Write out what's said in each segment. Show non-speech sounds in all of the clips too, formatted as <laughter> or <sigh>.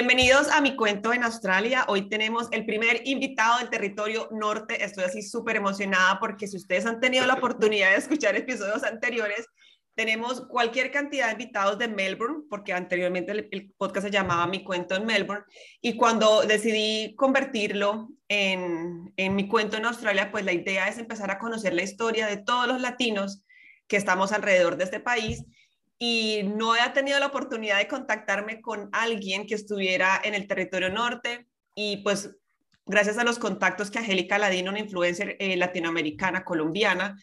Bienvenidos a mi cuento en Australia. Hoy tenemos el primer invitado del territorio norte. Estoy así súper emocionada porque si ustedes han tenido la oportunidad de escuchar episodios anteriores, tenemos cualquier cantidad de invitados de Melbourne, porque anteriormente el, podcast se llamaba Mi cuento en Melbourne. Y cuando decidí convertirlo en, en mi cuento en Australia, pues la idea es empezar a conocer la historia de todos los latinos que estamos alrededor de este país y no he tenido la oportunidad de contactarme con alguien que estuviera en el territorio norte y pues gracias a los contactos que Angélica Ladino, una influencer eh, latinoamericana, colombiana,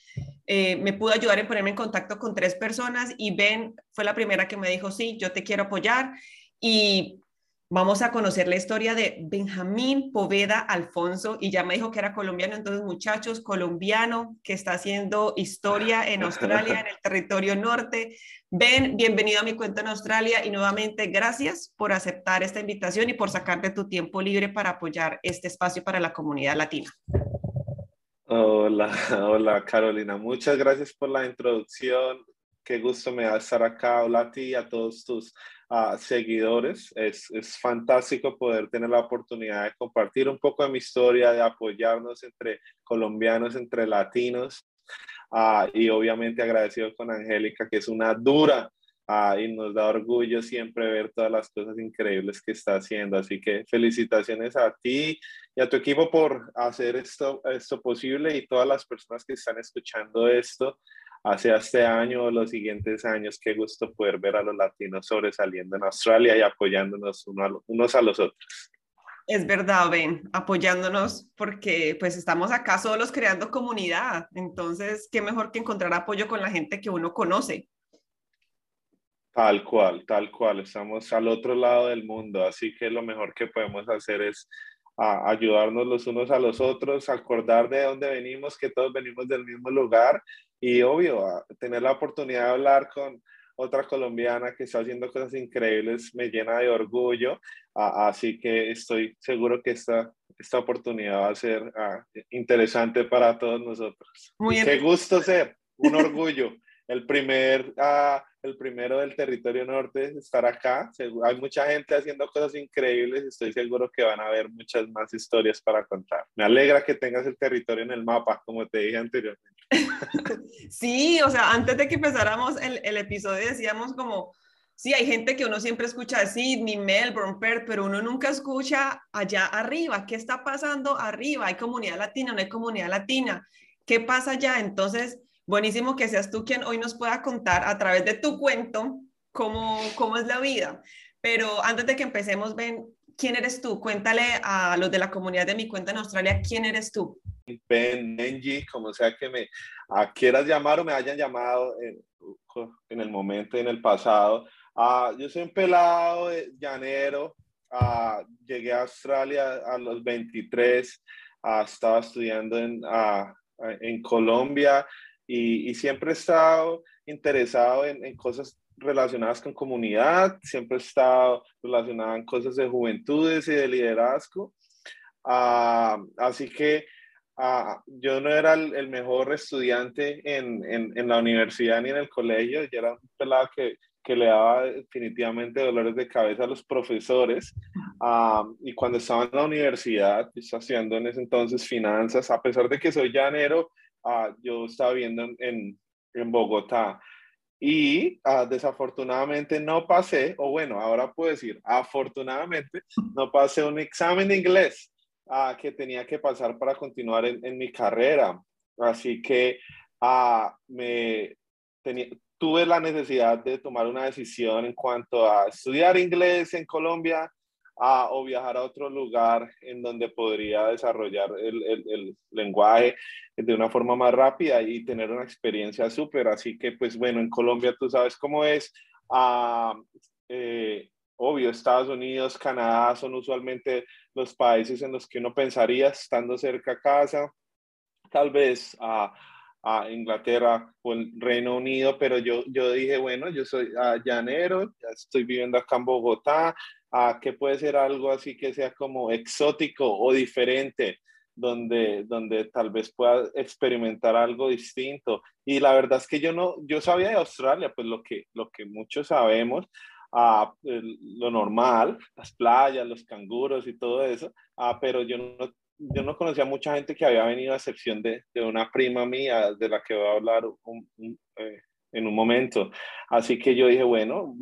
eh, me pudo ayudar en ponerme en contacto con tres personas y Ben fue la primera que me dijo, sí, yo te quiero apoyar y Vamos a conocer la historia de Benjamín Poveda Alfonso y ya me dijo que era colombiano, entonces muchachos, colombiano que está haciendo historia en Australia, en el territorio norte. Ben, bienvenido a mi cuenta en Australia y nuevamente gracias por aceptar esta invitación y por sacarte tu tiempo libre para apoyar este espacio para la comunidad latina. Hola, <laughs> hola Carolina, muchas gracias por la introducción. Qué gusto me da estar acá. Hola a ti y a todos tus a seguidores. Es, es, fantástico poder tener la oportunidad de compartir un poco de mi historia, de apoyarnos entre colombianos, entre latinos. Uh, y obviamente agradecido con Angélica, que es una dura uh, y nos da orgullo siempre ver todas las cosas increíbles que está haciendo. Así que felicitaciones a ti y a tu equipo por hacer esto, esto posible y todas las personas que están escuchando esto hacia este año o los siguientes años. Qué gusto poder ver a los latinos sobresaliendo en Australia y apoyándonos unos a los otros. Es verdad, Ben, apoyándonos porque pues estamos acá solos creando comunidad. Entonces, qué mejor que encontrar apoyo con la gente que uno conoce. Tal cual, tal cual. Estamos al otro lado del mundo, así que lo mejor que podemos hacer es ayudarnos los unos a los otros, acordar de dónde venimos, que todos venimos del mismo lugar y obvio, tener la oportunidad de hablar con otra colombiana que está haciendo cosas increíbles me llena de orgullo, así que estoy seguro que esta, esta oportunidad va a ser ah, interesante para todos nosotros. Muy qué gusto ser, un orgullo. el primer, uh, el primero del territorio norte estar acá. Hay mucha gente haciendo cosas increíbles y estoy seguro que van a haber muchas más historias para contar. Me alegra que tengas el territorio en el mapa, como te dije anteriormente. <laughs> Sí, o sea, antes de que empezáramos el, el episodio decíamos como, sí, hay gente que uno siempre escucha de Sydney, Melbourne, Perth, pero uno nunca escucha allá arriba, ¿qué está pasando arriba? ¿Hay comunidad latina? ¿No hay comunidad latina? ¿Qué pasa allá? Entonces, buenísimo que seas tú quien hoy nos pueda contar a través de tu cuento cómo, cómo es la vida. Pero antes de que empecemos, Ben, ¿quién eres tú? Cuéntale a los de la comunidad de mi cuenta en Australia, ¿quién eres tú? Ben, Benji, como sea que me quieras llamar o me hayan llamado en, en el momento, en el pasado. Uh, yo soy un pelado llanero, uh, llegué a Australia a los 23, uh, estaba estudiando en, en Colombia y, siempre he estado interesado en, en, cosas relacionadas con comunidad, siempre he estado relacionado en cosas de juventudes y de liderazgo. Ah, así que ah, yo no era el, mejor estudiante en, en, en, la universidad ni en el colegio, yo era un pelado que, que le daba definitivamente dolores de cabeza a los profesores. Ah, y cuando estaba en la universidad, estaba estudiando en ese entonces finanzas, a pesar de que soy llanero, yo estaba viendo en, en Bogotá y ah, desafortunadamente no pasé, o bueno, ahora puedo decir, afortunadamente no pasé un examen de inglés uh, que tenía que pasar para continuar en, en mi carrera. Así que me tuve la necesidad de tomar una decisión en cuanto a estudiar inglés en Colombia a, o viajar a otro lugar en donde podría desarrollar el, el, el, lenguaje de una forma más rápida y tener una experiencia súper. Así que, pues bueno, en Colombia tú sabes cómo es. a, eh, obvio, Estados Unidos, Canadá son usualmente los países en los que uno pensaría estando cerca a casa, tal vez a, a Inglaterra o el Reino Unido, pero yo, yo dije, bueno, yo soy llanero, ya estoy viviendo acá en Bogotá, a que puede ser algo así que sea como exótico o diferente, donde, donde tal vez pueda experimentar algo distinto. Y la verdad es que yo no, yo sabía de Australia, pues lo que, lo que muchos sabemos, a lo normal, las playas, los canguros y todo eso, ah, pero yo no, yo no conocía mucha gente que había venido a excepción de, de una prima mía de la que voy a hablar eh, en un momento. Así que yo dije, bueno,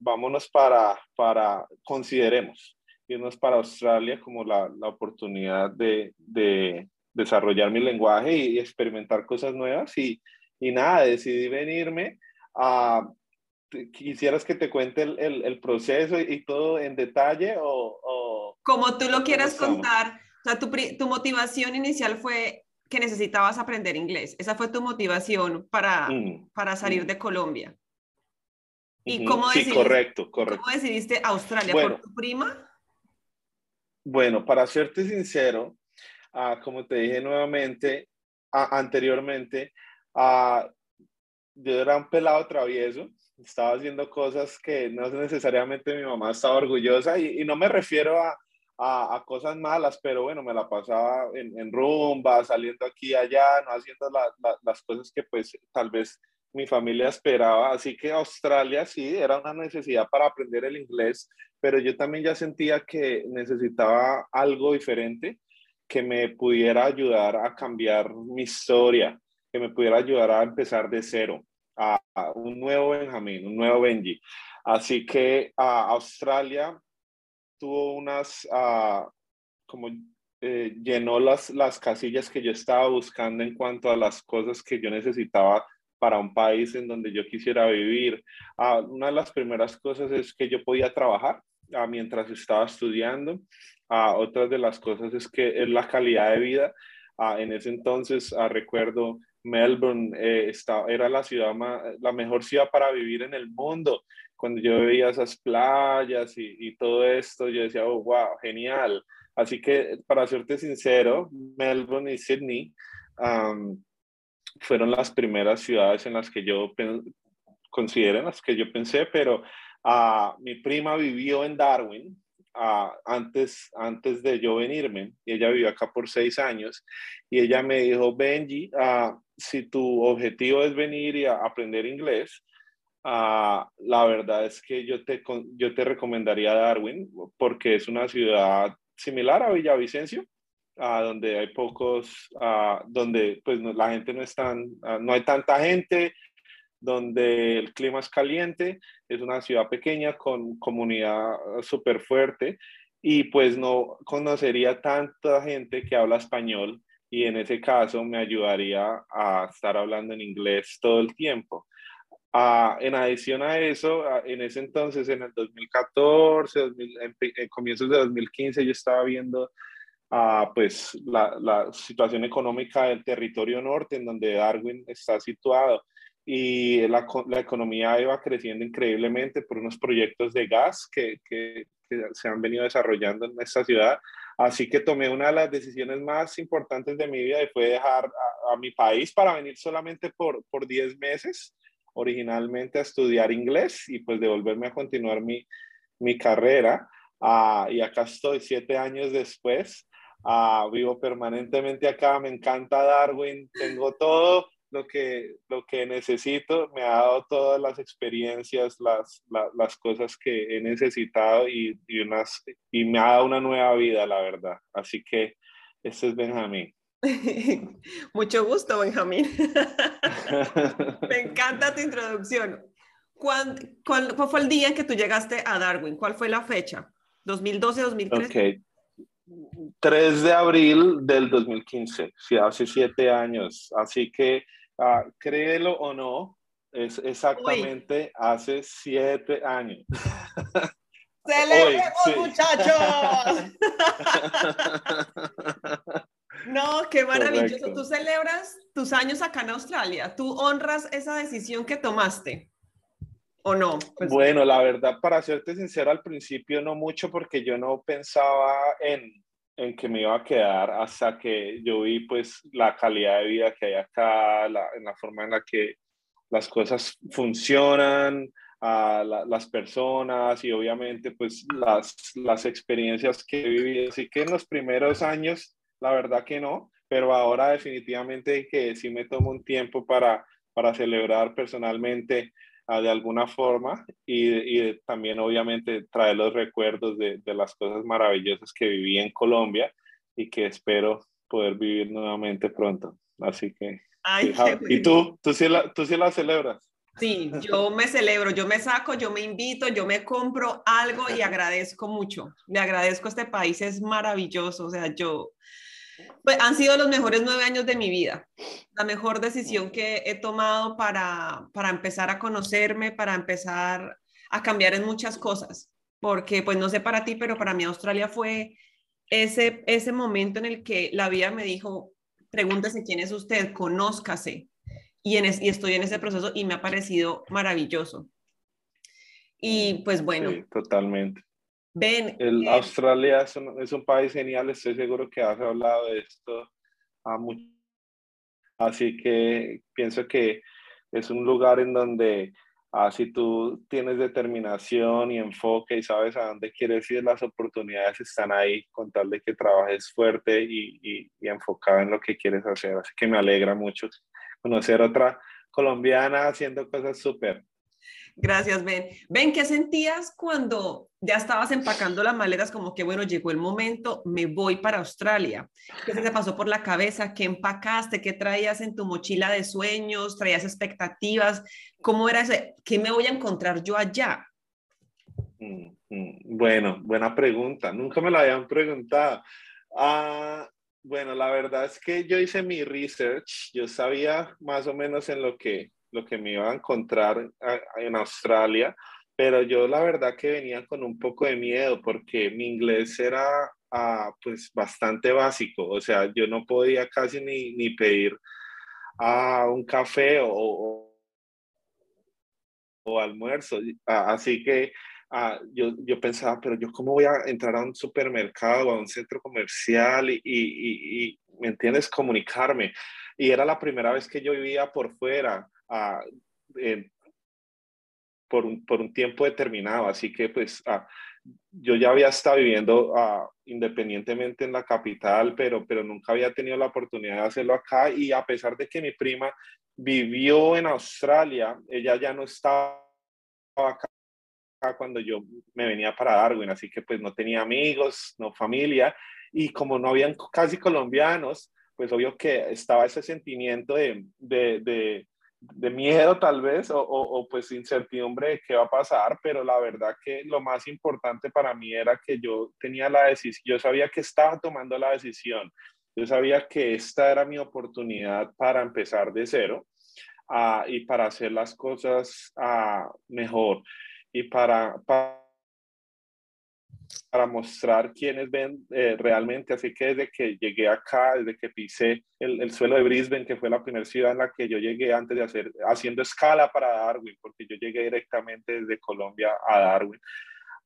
vámonos para, para, consideremos irnos para Australia como la, la oportunidad de, de, desarrollar mi lenguaje y, experimentar cosas nuevas. Y, y nada, decidí venirme a quisieras que te cuente el, el, proceso y, todo en detalle o... Como tú lo quieras contar. O sea, tu, tu, motivación inicial fue que necesitabas aprender inglés. Esa fue tu motivación para, mm, para salir mm. de Colombia. ¿Y cómo, decidiste, correcto, correcto. cómo decidiste Australia? ¿Por tu prima? Bueno, para serte sincero, uh, como te dije nuevamente, uh, anteriormente, uh, yo era un pelado travieso, estaba haciendo cosas que no necesariamente mi mamá estaba orgullosa y, no me refiero a, a, cosas malas, pero bueno, me la pasaba en, en rumba, saliendo aquí y allá, no haciendo las cosas que pues tal vez mi familia esperaba. Así que Australia sí, era una necesidad para aprender el inglés, pero yo también ya sentía que necesitaba algo diferente que me pudiera ayudar a cambiar mi historia, que me pudiera ayudar a empezar de cero a, un nuevo Benjamín, un nuevo Benji. Así que a Australia tuvo unas, como eh, llenó las, las casillas que yo estaba buscando en cuanto a las cosas que yo necesitaba para un país en donde yo quisiera vivir. una de las primeras cosas es que yo podía trabajar mientras estaba estudiando. otras de las cosas es que es la calidad de vida. en ese entonces recuerdo Melbourne eh, era la ciudad la mejor ciudad para vivir en el mundo. Cuando yo veía esas playas y, todo esto, yo decía, oh, wow, genial. Así que, para serte sincero, Melbourne y Sydney fueron las primeras ciudades en las que yo consideré, en las que yo pensé, pero uh, mi prima vivió en Darwin, antes, antes de yo venirme, y ella vivió acá por seis años, y ella me dijo, Benji, uh, si tu objetivo es venir y aprender inglés, uh, la verdad es que yo te, yo te recomendaría Darwin, porque es una ciudad similar a Villavicencio, donde hay pocos, donde pues la gente no es tan, no hay tanta gente, donde el clima es caliente, es una ciudad pequeña con comunidad súper fuerte y pues no conocería tanta gente que habla español y en ese caso me ayudaría a estar hablando en inglés todo el tiempo. Ah, en adición a eso, ah, en ese entonces, en el 2014, en, comienzos de 2015, yo estaba viendo ah, pues la, la, situación económica del territorio norte, en donde Darwin está situado y la, la, economía iba creciendo increíblemente por unos proyectos de gas que, que, se han venido desarrollando en esta ciudad. Así que tomé una de las decisiones más importantes de mi vida y fue dejar a, mi país para venir solamente por, por 10 meses, originalmente a estudiar inglés y pues devolverme a continuar mi, mi carrera. Uh, y acá estoy siete años después. Uh, vivo permanentemente acá, me encanta Darwin, tengo todo lo que, lo que necesito, me ha dado todas las experiencias, las, las cosas que he necesitado y, y, unas, y me ha dado una nueva vida, la verdad. Así que este es Benjamín. <laughs> Mucho gusto, Benjamín. <laughs> me encanta tu introducción. ¿Cuál, cuál, fue el día en que tú llegaste a Darwin? ¿Cuál fue la fecha? ¿2012, 2013? Ok. 3 de abril del 2015, sí, hace siete años. Así que Ah, créelo o no, es exactamente hace siete años. <laughs> ¡Celebremos, muchachos! No, qué maravilloso. Tú celebras tus años acá en Australia. Tú honras esa decisión que tomaste. ¿O no? Pues bueno, la verdad, para serte sincero, al principio no mucho porque yo no pensaba en, en que me iba a quedar hasta que yo vi pues la calidad de vida que hay acá, la, en la forma en la que las cosas funcionan, a las personas y obviamente pues las, las experiencias que he vivido. Así que en los primeros años, la verdad que no, pero ahora definitivamente que sí me tomo un tiempo para, para celebrar personalmente uh, de alguna forma y, y, también obviamente traer los recuerdos de, de, las cosas maravillosas que viví en Colombia y que espero poder vivir nuevamente pronto. Así que... Ay, ¿Y tú? ¿Tú sí, la, ¿Tú sí la celebras? Sí, yo me celebro, yo me saco, yo me invito, yo me compro algo y agradezco mucho. Le agradezco a este país, es maravilloso. O sea, yo, pues, han sido los mejores nueve años de mi vida. La mejor decisión que he tomado para, para empezar a conocerme, para empezar a cambiar en muchas cosas. Porque, pues no sé para ti, pero para mí Australia fue ese, ese momento en el que la vida me dijo, pregúntese quién es usted, conózcase y, en y estoy en ese proceso y me ha parecido maravilloso. Y pues bueno. Sí, totalmente. Ven. El, eh, Australia es un, es un, país genial, estoy seguro que has hablado de esto a mucho. Así que pienso que es un lugar en donde ah, si tú tienes determinación y enfoque y sabes a dónde quieres ir, las oportunidades están ahí con tal de que trabajes fuerte y, y, y enfocado en lo que quieres hacer. Así que me alegra mucho conocer otra colombiana haciendo cosas súper. Gracias, Ben. Ben, ¿qué sentías cuando ya estabas empacando las maletas? Como que, bueno, llegó el momento, me voy para Australia. ¿Qué se te pasó por la cabeza? ¿Qué empacaste? ¿Qué traías en tu mochila de sueños? ¿Traías expectativas? ¿Cómo era ese? ¿Qué me voy a encontrar yo allá? Mm, mm, bueno, buena pregunta. Nunca me la habían preguntado. Ah, bueno, la verdad es que yo hice mi research, yo sabía más o menos en lo que, lo que me iba a encontrar en Australia, pero yo la verdad que venía con un poco de miedo porque mi inglés era ah, pues bastante básico, o sea, yo no podía casi ni, ni pedir a un café o, o almuerzo, ah, así que Ah, yo, yo, pensaba, pero yo cómo voy a entrar a un supermercado, a un centro comercial y, y, y, ¿me entiendes? Comunicarme. Y era la primera vez que yo vivía por fuera, ah, por, un, por, un, tiempo determinado. Así que pues ah, yo ya había estado viviendo independientemente en la capital, pero, pero nunca había tenido la oportunidad de hacerlo acá. Y a pesar de que mi prima vivió en Australia, ella ya no estaba acá cuando yo me venía para Darwin, así que pues no tenía amigos, no familia, y como no habían casi colombianos, pues obvio que estaba ese sentimiento de, de, de, de miedo tal vez, o, o, pues incertidumbre de qué va a pasar, pero la verdad que lo más importante para mí era que yo tenía la decisión, yo sabía que estaba tomando la decisión, yo sabía que esta era mi oportunidad para empezar de cero uh, y para hacer las cosas uh, mejor y para, para, mostrar quiénes ven eh, realmente. Así que desde que llegué acá, desde que pisé el, el, suelo de Brisbane, que fue la primera ciudad en la que yo llegué antes de hacer, haciendo escala para Darwin, porque yo llegué directamente desde Colombia a Darwin.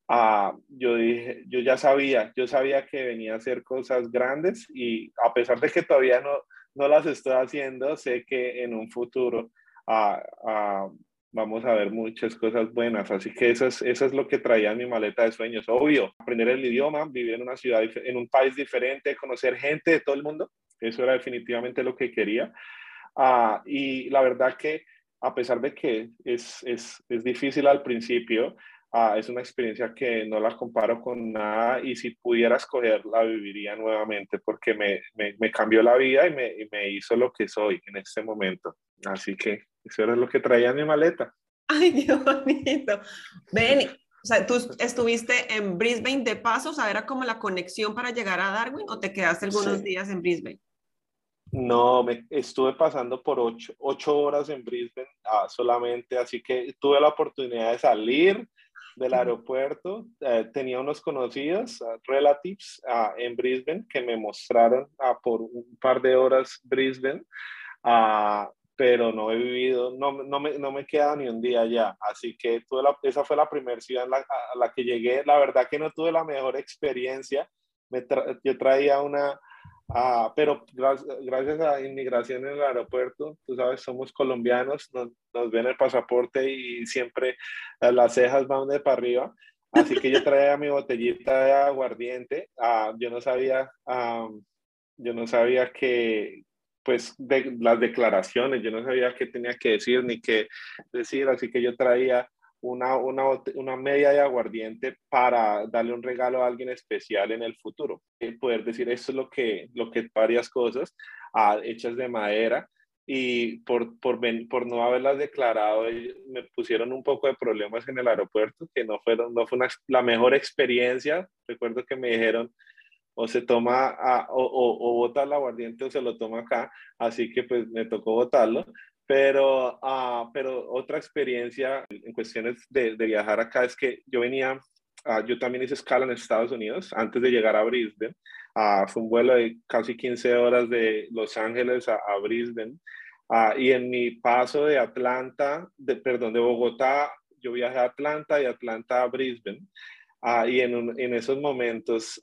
Uh, yo dije, yo ya sabía, yo sabía que venía a hacer cosas grandes y a pesar de que todavía no, no las estoy haciendo, sé que en un futuro uh, vamos a ver muchas cosas buenas. Así que eso es, eso es lo que traía en mi maleta de sueños. Obvio, aprender el idioma, vivir en una ciudad, en un país diferente, conocer gente de todo el mundo. Eso era definitivamente lo que quería. Uh, y la verdad que a pesar de que es, es, es difícil al principio, uh, es una experiencia que no la comparo con nada y si pudiera escoger la viviría nuevamente porque me, me, me cambió la vida y me, y me hizo lo que soy en este momento. Así que eso era lo que traía en mi maleta. <laughs> Ay, qué bonito. Ven, o sea, ¿tú estuviste en Brisbane de paso? O sea, ¿era como la conexión para llegar a Darwin o te quedaste algunos días en Brisbane? No, me estuve pasando por ocho, ocho horas en Brisbane ah, solamente, así que tuve la oportunidad de salir del aeropuerto. Eh, tenía unos conocidos, uh, relatives, uh, en Brisbane que me mostraron por un par de horas Brisbane pero no he vivido, no, no, me, no me he quedado ni un día allá. Así que tuve la, esa fue la primera ciudad la, a la que llegué. La verdad que no tuve la mejor experiencia. Me yo traía una, Ah, pero gracias, a inmigración en el aeropuerto, tú sabes, somos colombianos, nos, nos ven el pasaporte y siempre las cejas van de para arriba. Así que yo traía mi botellita de aguardiente. Ah, yo no sabía, yo no sabía que, pues, de las declaraciones, yo no sabía qué tenía que decir ni qué decir. Así que yo traía una, una, una, media de aguardiente para darle un regalo a alguien especial en el futuro. Y poder decir, esto es lo que, lo que varias cosas ah, hechas de madera y por, por, por no haberlas declarado me pusieron un poco de problemas en el aeropuerto, que no, fueron, no fue la mejor experiencia. Recuerdo que me dijeron, o se toma a, o, o, o, bota el aguardiente o se lo toma acá, así que pues me tocó botarlo. Pero, uh, pero otra experiencia en cuestiones de, de, viajar acá es que yo venía, uh, yo también hice escala en Estados Unidos antes de llegar a Brisbane. Uh, fue un vuelo de casi 15 horas de Los Ángeles a, a Brisbane. y en mi paso de Atlanta, de, perdón, de Bogotá, yo viajé a Atlanta y Atlanta a Brisbane. y en, en, esos momentos,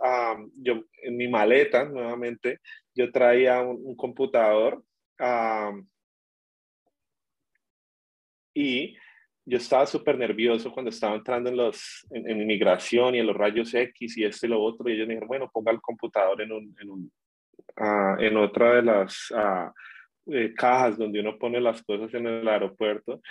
yo en mi maleta, nuevamente, yo traía un, un computador y yo estaba súper nervioso cuando estaba entrando en, los, en, inmigración y en los rayos X y este y lo otro. Y ellos me dijeron, bueno, ponga el computador en, un, en, un, uh, en otra de las uh, eh, cajas donde uno pone las cosas en el aeropuerto.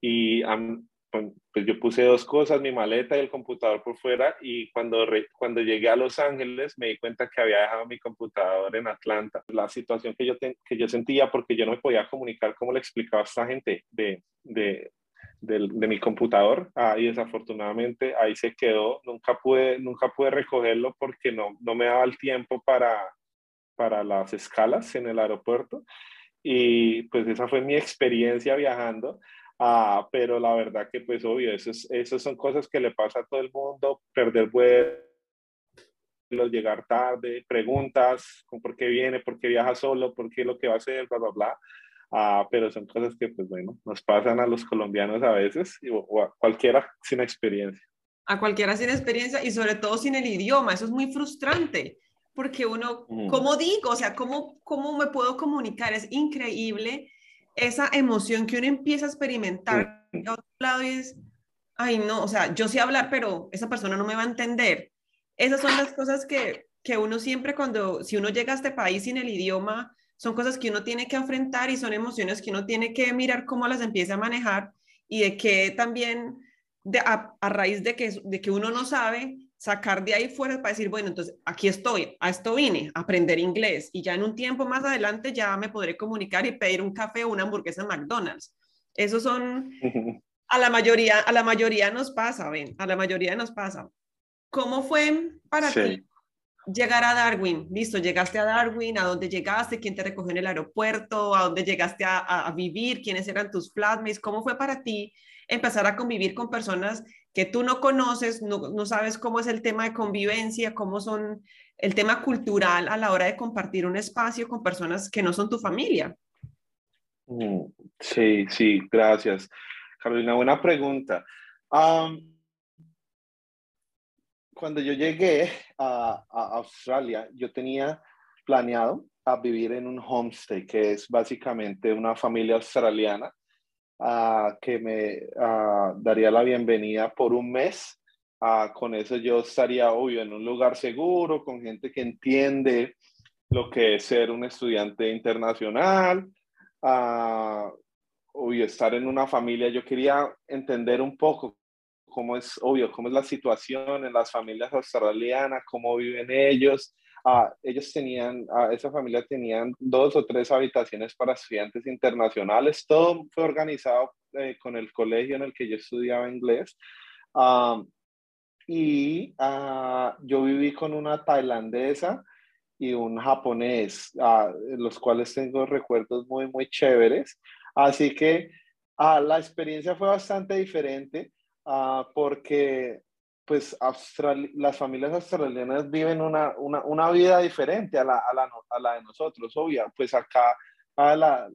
Y um, pues yo puse dos cosas, mi maleta y el computador por fuera. Y cuando, cuando llegué a Los Ángeles me di cuenta que había dejado mi computador en Atlanta. La situación que yo, que yo sentía porque yo no me podía comunicar como le explicaba a esta gente de, de, de, de mi computador ah, y desafortunadamente ahí se quedó. Nunca pude, nunca pude recogerlo porque no, no me daba el tiempo para, para las escalas en el aeropuerto. Y pues esa fue mi experiencia viajando. Ah, pero la verdad que pues obvio, esas son cosas que le pasa a todo el mundo, perder vuelos, llegar tarde, preguntas, por qué viene, por qué viaja solo, por qué lo que va a hacer, bla, bla, bla. Ah, pero son cosas que, pues bueno, nos pasan a los colombianos a veces o, a cualquiera sin experiencia. A cualquiera sin experiencia y sobre todo sin el idioma, eso es muy frustrante, porque uno, ¿cómo digo? O sea, ¿cómo, ¿cómo me puedo comunicar? Es increíble esa emoción que uno empieza a experimentar a otro lado y es, ay no, o sea, yo sé hablar, pero esa persona no me va a entender. Esas son las cosas que, que uno siempre cuando, si uno llega a este país sin el idioma, son cosas que uno tiene que enfrentar y son emociones que uno tiene que mirar cómo las empieza a manejar y de que también de, a, raíz de que, de que uno no sabe, sacar de ahí fuera para decir, bueno, entonces aquí estoy, a esto vine, a aprender inglés y ya en un tiempo más adelante ya me podré comunicar y pedir un café o una hamburguesa en McDonald's. Esos son, <laughs> a la mayoría, a la mayoría nos pasa, ven, a la mayoría nos pasa. ¿Cómo fue para ti llegar a Darwin, listo, llegaste a Darwin, ¿a dónde llegaste? ¿Quién te recogió en el aeropuerto? ¿A dónde llegaste a, vivir? ¿Quiénes eran tus flatmates? ¿Cómo fue para ti empezar a convivir con personas que tú no conoces, no, sabes cómo es el tema de convivencia, cómo son el tema cultural a la hora de compartir un espacio con personas que no son tu familia? Mm, sí, sí, gracias. Carolina, buena pregunta cuando yo llegué a, Australia, yo tenía planeado vivir en un homestay, que es básicamente una familia australiana uh, que me uh, daría la bienvenida por un mes. Uh, con eso yo estaría, obvio, en un lugar seguro, con gente que entiende lo que es ser un estudiante internacional. obvio, estar en una familia, yo quería entender un poco cómo es, obvio, cómo es la situación en las familias australianas, cómo viven ellos. Ah, ellos tenían, ah, esa familia tenían dos o tres habitaciones para estudiantes internacionales. Todo fue organizado eh, con el colegio en el que yo estudiaba inglés. Ah, y yo viví con una tailandesa y un japonés, los cuales tengo recuerdos muy, muy chéveres. Así que la experiencia fue bastante diferente. Ah, porque pues las familias australianas viven una, una, una vida diferente a la, a, la, a la, de nosotros, obvia. Pues acá a la,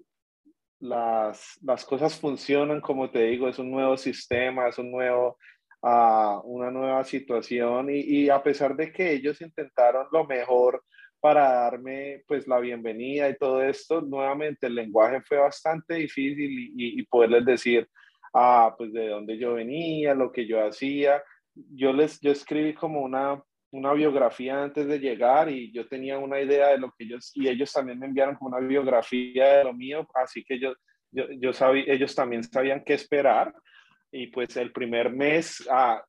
las, las cosas funcionan, como te digo, es un nuevo sistema, es un nuevo, uh, una nueva situación y, y, a pesar de que ellos intentaron lo mejor para darme pues la bienvenida y todo esto, nuevamente el lenguaje fue bastante difícil y, y poderles decir, ah, pues de dónde yo venía, lo que yo hacía. Yo les, yo escribí como una, una biografía antes de llegar y yo tenía una idea de lo que ellos, y ellos también me enviaron como una biografía de lo mío, así que yo, yo, yo sabía, ellos también sabían qué esperar. Y pues el primer mes, ah,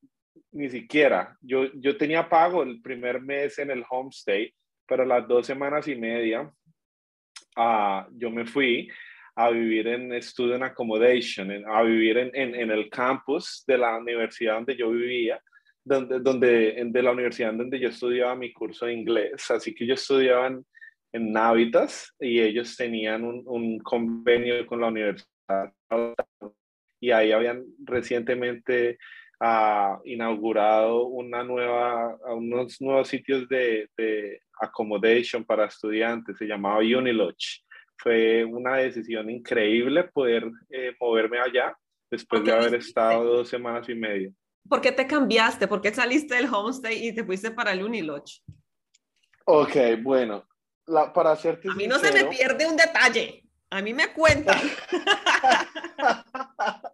ni siquiera, yo, yo tenía pago el primer mes en el homestay, pero las dos semanas y media ah, yo me fui a vivir en student accommodation, a vivir en, en, en, el campus de la universidad donde yo vivía, donde, donde, de la universidad donde yo estudiaba mi curso de inglés. Así que yo estudiaba en, en Navitas y ellos tenían un, un convenio con la universidad y ahí habían recientemente uh, inaugurado una nueva, unos nuevos sitios de, de accommodation para estudiantes, se llamaba Unilodge. Fue una decisión increíble poder eh, moverme allá después de haber estado dos semanas y media. ¿Por qué te cambiaste? ¿Por qué saliste del homestay y te fuiste para el Unilodge? Ok, bueno, la, para hacerte A mí no se me pierde un detalle. A mí me cuentan. <laughs>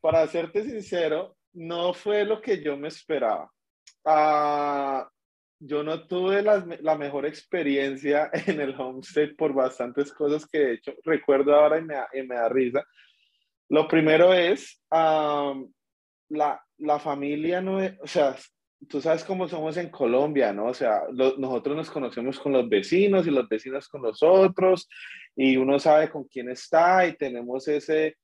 para serte sincero, no fue lo que yo me esperaba. Uh, yo no tuve la, la, mejor experiencia <laughs> en el homestay por bastantes cosas que de hecho recuerdo ahora y me, y me da risa. Lo primero es, la, la, familia no es, o sea, tú sabes cómo somos en Colombia, ¿no? O sea, nosotros nos conocemos con los vecinos y los vecinos con los otros y uno sabe con quién está y tenemos ese,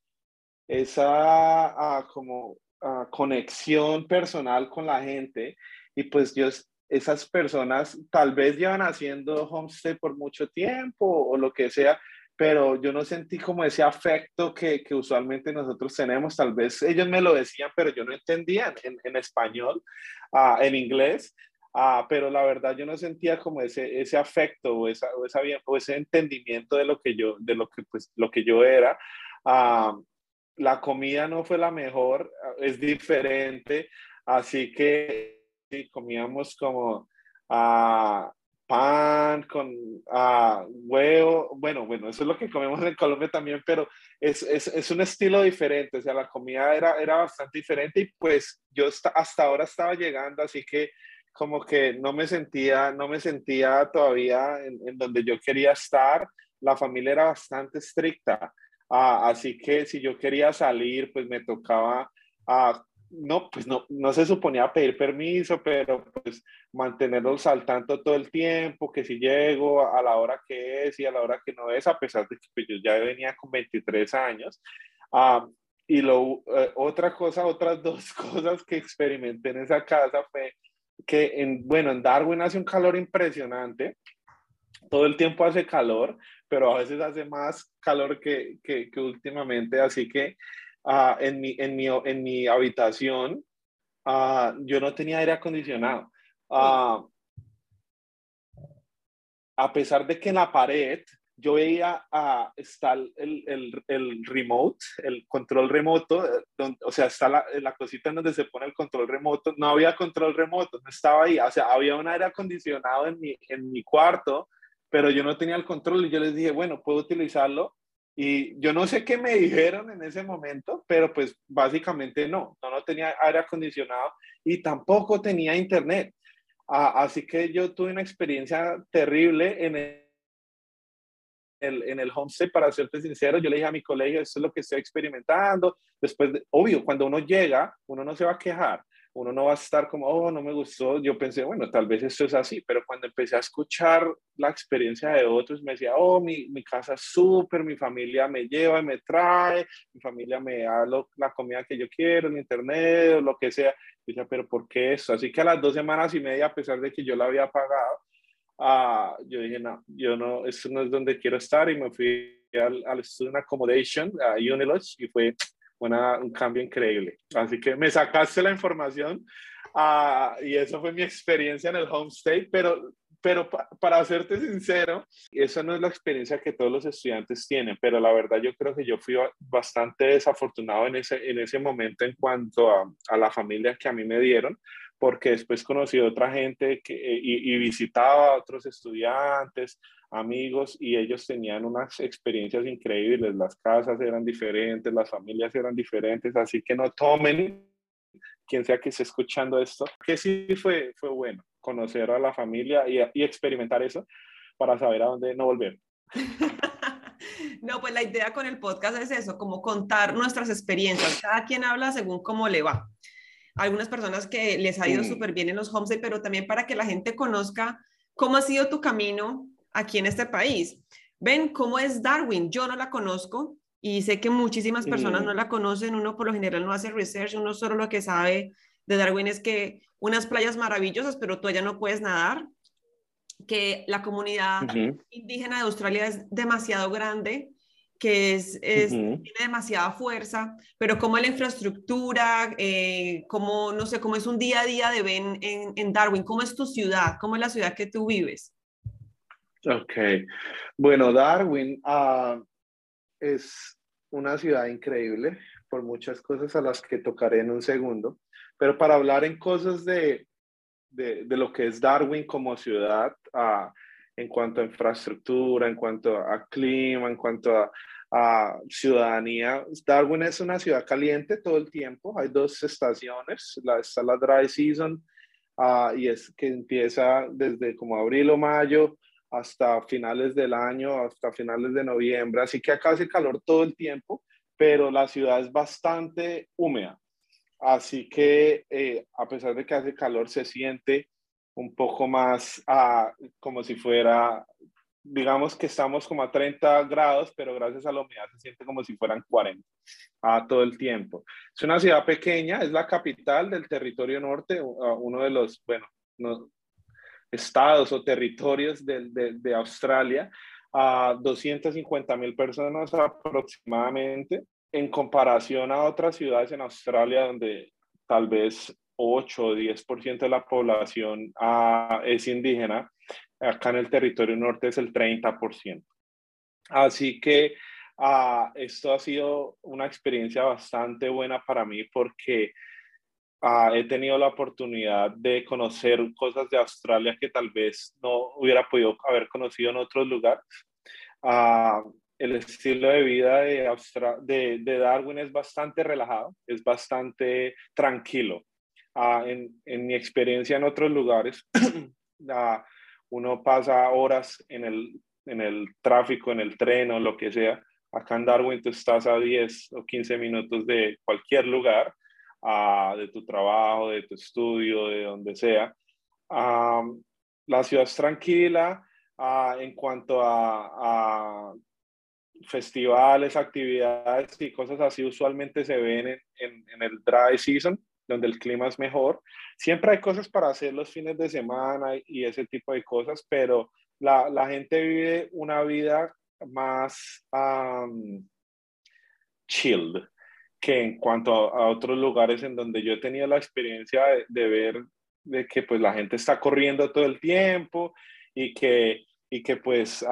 esa uh, como uh, conexión personal con la gente y pues yo esas personas tal vez llevan haciendo homestay por mucho tiempo o lo que sea, pero yo no sentí como ese afecto que, que usualmente nosotros tenemos. Tal vez ellos me lo decían, pero yo no entendía en, en español, uh, en inglés. Uh, pero la verdad yo no sentía como ese, ese afecto o, esa, o, esa, o ese entendimiento de lo que yo, de lo que, pues, lo que yo era. Uh, la comida no fue la mejor, es diferente, así que comíamos como uh, pan con uh, huevo, bueno, bueno, eso es lo que comemos en Colombia también, pero es, es, es, un estilo diferente, o sea, la comida era, era bastante diferente y pues yo hasta ahora estaba llegando, así que como que no me sentía, no me sentía todavía en, en donde yo quería estar, la familia era bastante estricta, uh, así que si yo quería salir, pues me tocaba uh, no, pues no, no se suponía pedir permiso, pero pues mantenerlos al tanto todo el tiempo, que si llego a la hora que es y a la hora que no es, a pesar de que pues, yo ya venía con 23 años. Ah, y lo, eh, otra cosa, otras <laughs> dos cosas que experimenté en esa casa fue que, en, bueno, en Darwin hace un calor impresionante, todo el tiempo hace calor, pero a veces hace más calor que, que últimamente, así que uh, en, mi, en, mi, en mi habitación, uh, yo no tenía aire acondicionado. Uh, a pesar de que en la pared yo veía uh, está el, el, el, remote, el control remoto, eh, donde, o sea, está la, la, cosita en donde se pone el control remoto, no había control remoto, no estaba ahí, o sea, había un aire acondicionado en mi, en mi cuarto, pero yo no tenía el control y yo les dije, bueno, puedo utilizarlo y yo no sé qué me dijeron en ese momento, pero pues básicamente no, no, no tenía aire acondicionado y tampoco tenía internet. Ah, así que yo tuve una experiencia terrible en el, en el homestay, para serte sincero, yo le dije a mi colegio, esto es lo que estoy experimentando. Después, obvio, cuando uno llega, uno no se va a quejar, uno no va a estar como, oh, no me gustó. Yo pensé, bueno, tal vez esto es así, pero cuando empecé a escuchar la experiencia de otros, me decía, oh, mi, mi casa es súper, mi familia me lleva y me trae, mi familia me da la comida que yo quiero, el internet, o lo que sea. Y decía, pero ¿por qué eso? Así que a las dos semanas y media, a pesar de que yo la había pagado, uh, yo dije, no, yo no, esto no es donde quiero estar y me fui al, al Student Accommodation, a Unilodge, y fue una, un cambio increíble. Así que me sacaste la información uh, y eso fue mi experiencia en el homestay, pero pero para serte sincero, esa no es la experiencia que todos los estudiantes tienen, pero la verdad yo creo que yo fui bastante desafortunado en ese, en ese momento en cuanto a, a la familia que a mí me dieron, porque después conocí a otra gente que, y, y, visitaba a otros estudiantes, amigos, y ellos tenían unas experiencias increíbles. Las casas eran diferentes, las familias eran diferentes, así que no tomen quien sea que esté escuchando esto, que sí fue, fue bueno conocer a la familia y, y experimentar eso para saber a dónde no volver. <laughs> No, pues la idea con el podcast es eso, como contar nuestras experiencias. Cada quien habla según cómo le va. Algunas personas que les ha ido súper bien en los homestay, pero también para que la gente conozca cómo ha sido tu camino aquí en este país. Ven cómo es Darwin. Yo no la conozco y sé que muchísimas personas no la conocen. Uno por lo general no hace research, uno solo lo que sabe de Darwin es que unas playas maravillosas, pero tú allá no puedes nadar, que la comunidad indígena de Australia es demasiado grande, que es, tiene demasiada fuerza, pero como la infraestructura, eh, como, no sé, cómo es un día a día de Ben en, Darwin, cómo es tu ciudad, cómo es la ciudad que tú vives. Ok, bueno, Darwin uh, es una ciudad increíble por muchas cosas a las que tocaré en un segundo. Pero para hablar en cosas de, de, lo que es Darwin como ciudad, en cuanto a infraestructura, en cuanto a clima, en cuanto a, ciudadanía, Darwin es una ciudad caliente todo el tiempo. Hay dos estaciones, la, está la dry season y es que empieza desde como abril o mayo hasta finales del año, hasta finales de noviembre. Así que acá hace calor todo el tiempo, pero la ciudad es bastante húmeda. Así que eh, a pesar de que hace calor, se siente un poco más ah, como si fuera, digamos que estamos como a 30 grados, pero gracias a la humedad se siente como si fueran 40 ah, todo el tiempo. Es una ciudad pequeña, es la capital del territorio norte, ah, uno de los, bueno, estados o territorios de, de, de Australia, a 250 mil personas aproximadamente en comparación a otras ciudades en Australia donde tal vez 8 o 10% de la población ah, es indígena, acá en el territorio norte es el 30%. Así que ah, esto ha sido una experiencia bastante buena para mí porque ah, he tenido la oportunidad de conocer cosas de Australia que tal vez no hubiera podido haber conocido en otros lugares el estilo de vida de, de, Darwin es bastante relajado, es bastante tranquilo. Ah, en, mi experiencia en otros lugares, <clears throat> ah, uno pasa horas en el, en el tráfico, en el tren o lo que sea. Acá en Darwin tú estás a 10 o 15 minutos de cualquier lugar, ah, de tu trabajo, de tu estudio, de donde sea. la ciudad es tranquila, en cuanto a, festivales, actividades y cosas así usualmente se ven en, el dry season, donde el clima es mejor. Siempre hay cosas para hacer los fines de semana y ese tipo de cosas, pero la, gente vive una vida más chilled que en cuanto a, otros lugares en donde yo he tenido la experiencia de, ver de que pues la gente está corriendo todo el tiempo y que y que pues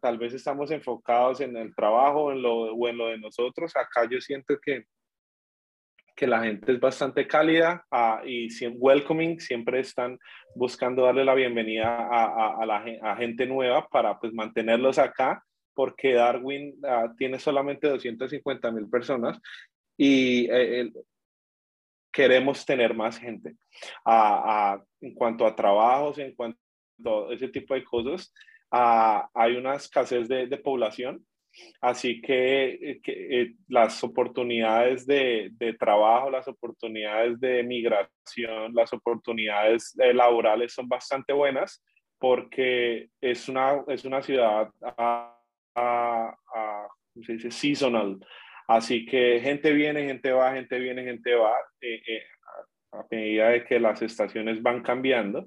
tal vez estamos enfocados en el trabajo en lo, o en lo de nosotros. Acá yo siento que, que la gente es bastante cálida y welcoming, siempre están buscando darle la bienvenida a, a, la gente nueva para pues mantenerlos acá, porque Darwin ah, tiene solamente 250 mil personas y eh, queremos tener más gente en cuanto a trabajos, en cuanto a ese tipo de cosas hay una escasez de, población, así que, eh, las oportunidades de, trabajo, las oportunidades de migración, las oportunidades eh, laborales son bastante buenas porque es una, es una ciudad a, seasonal. Así que gente viene, gente va, gente viene, gente va, eh, a medida de que las estaciones van cambiando.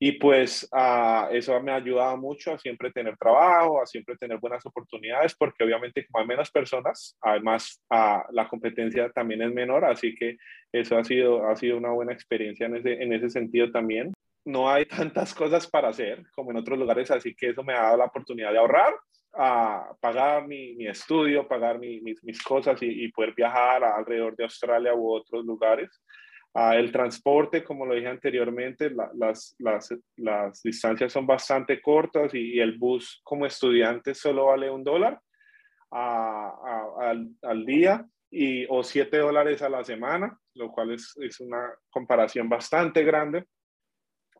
Y pues uh, eso me ha ayudado mucho a siempre tener trabajo, a siempre tener buenas oportunidades, porque obviamente como hay menos personas, además uh, la competencia también es menor, así que eso ha sido, ha sido una buena experiencia en ese, en ese sentido también. no hay tantas cosas para hacer como en otros lugares, así que eso me ha dado la oportunidad de ahorrar, a pagar mi, mi estudio, pagar mis, mis, cosas y, y, poder viajar alrededor de Australia u otros lugares. Uh, el transporte, como lo dije anteriormente, las, las, las, distancias son bastante cortas y, y, el bus como estudiante solo vale un dólar al, al, día y, o siete dólares a la semana, lo cual es, es una comparación bastante grande.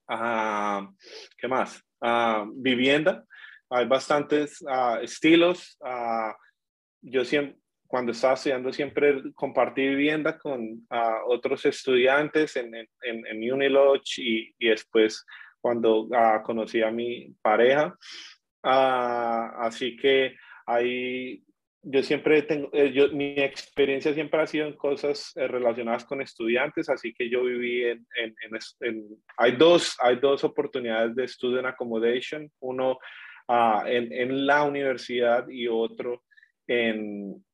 Uh, ¿Qué más? Uh, vivienda. Hay bastantes estilos. yo siempre, cuando estaba estudiando siempre compartí vivienda con otros estudiantes en, en, en Unilodge y, y, después cuando conocí a mi pareja. así que ahí yo siempre tengo, eh, yo, mi experiencia siempre ha sido en cosas eh, relacionadas con estudiantes, así que yo viví en, en, en, hay, dos, hay dos oportunidades de student accommodation, uno uh, en, la universidad y otro en,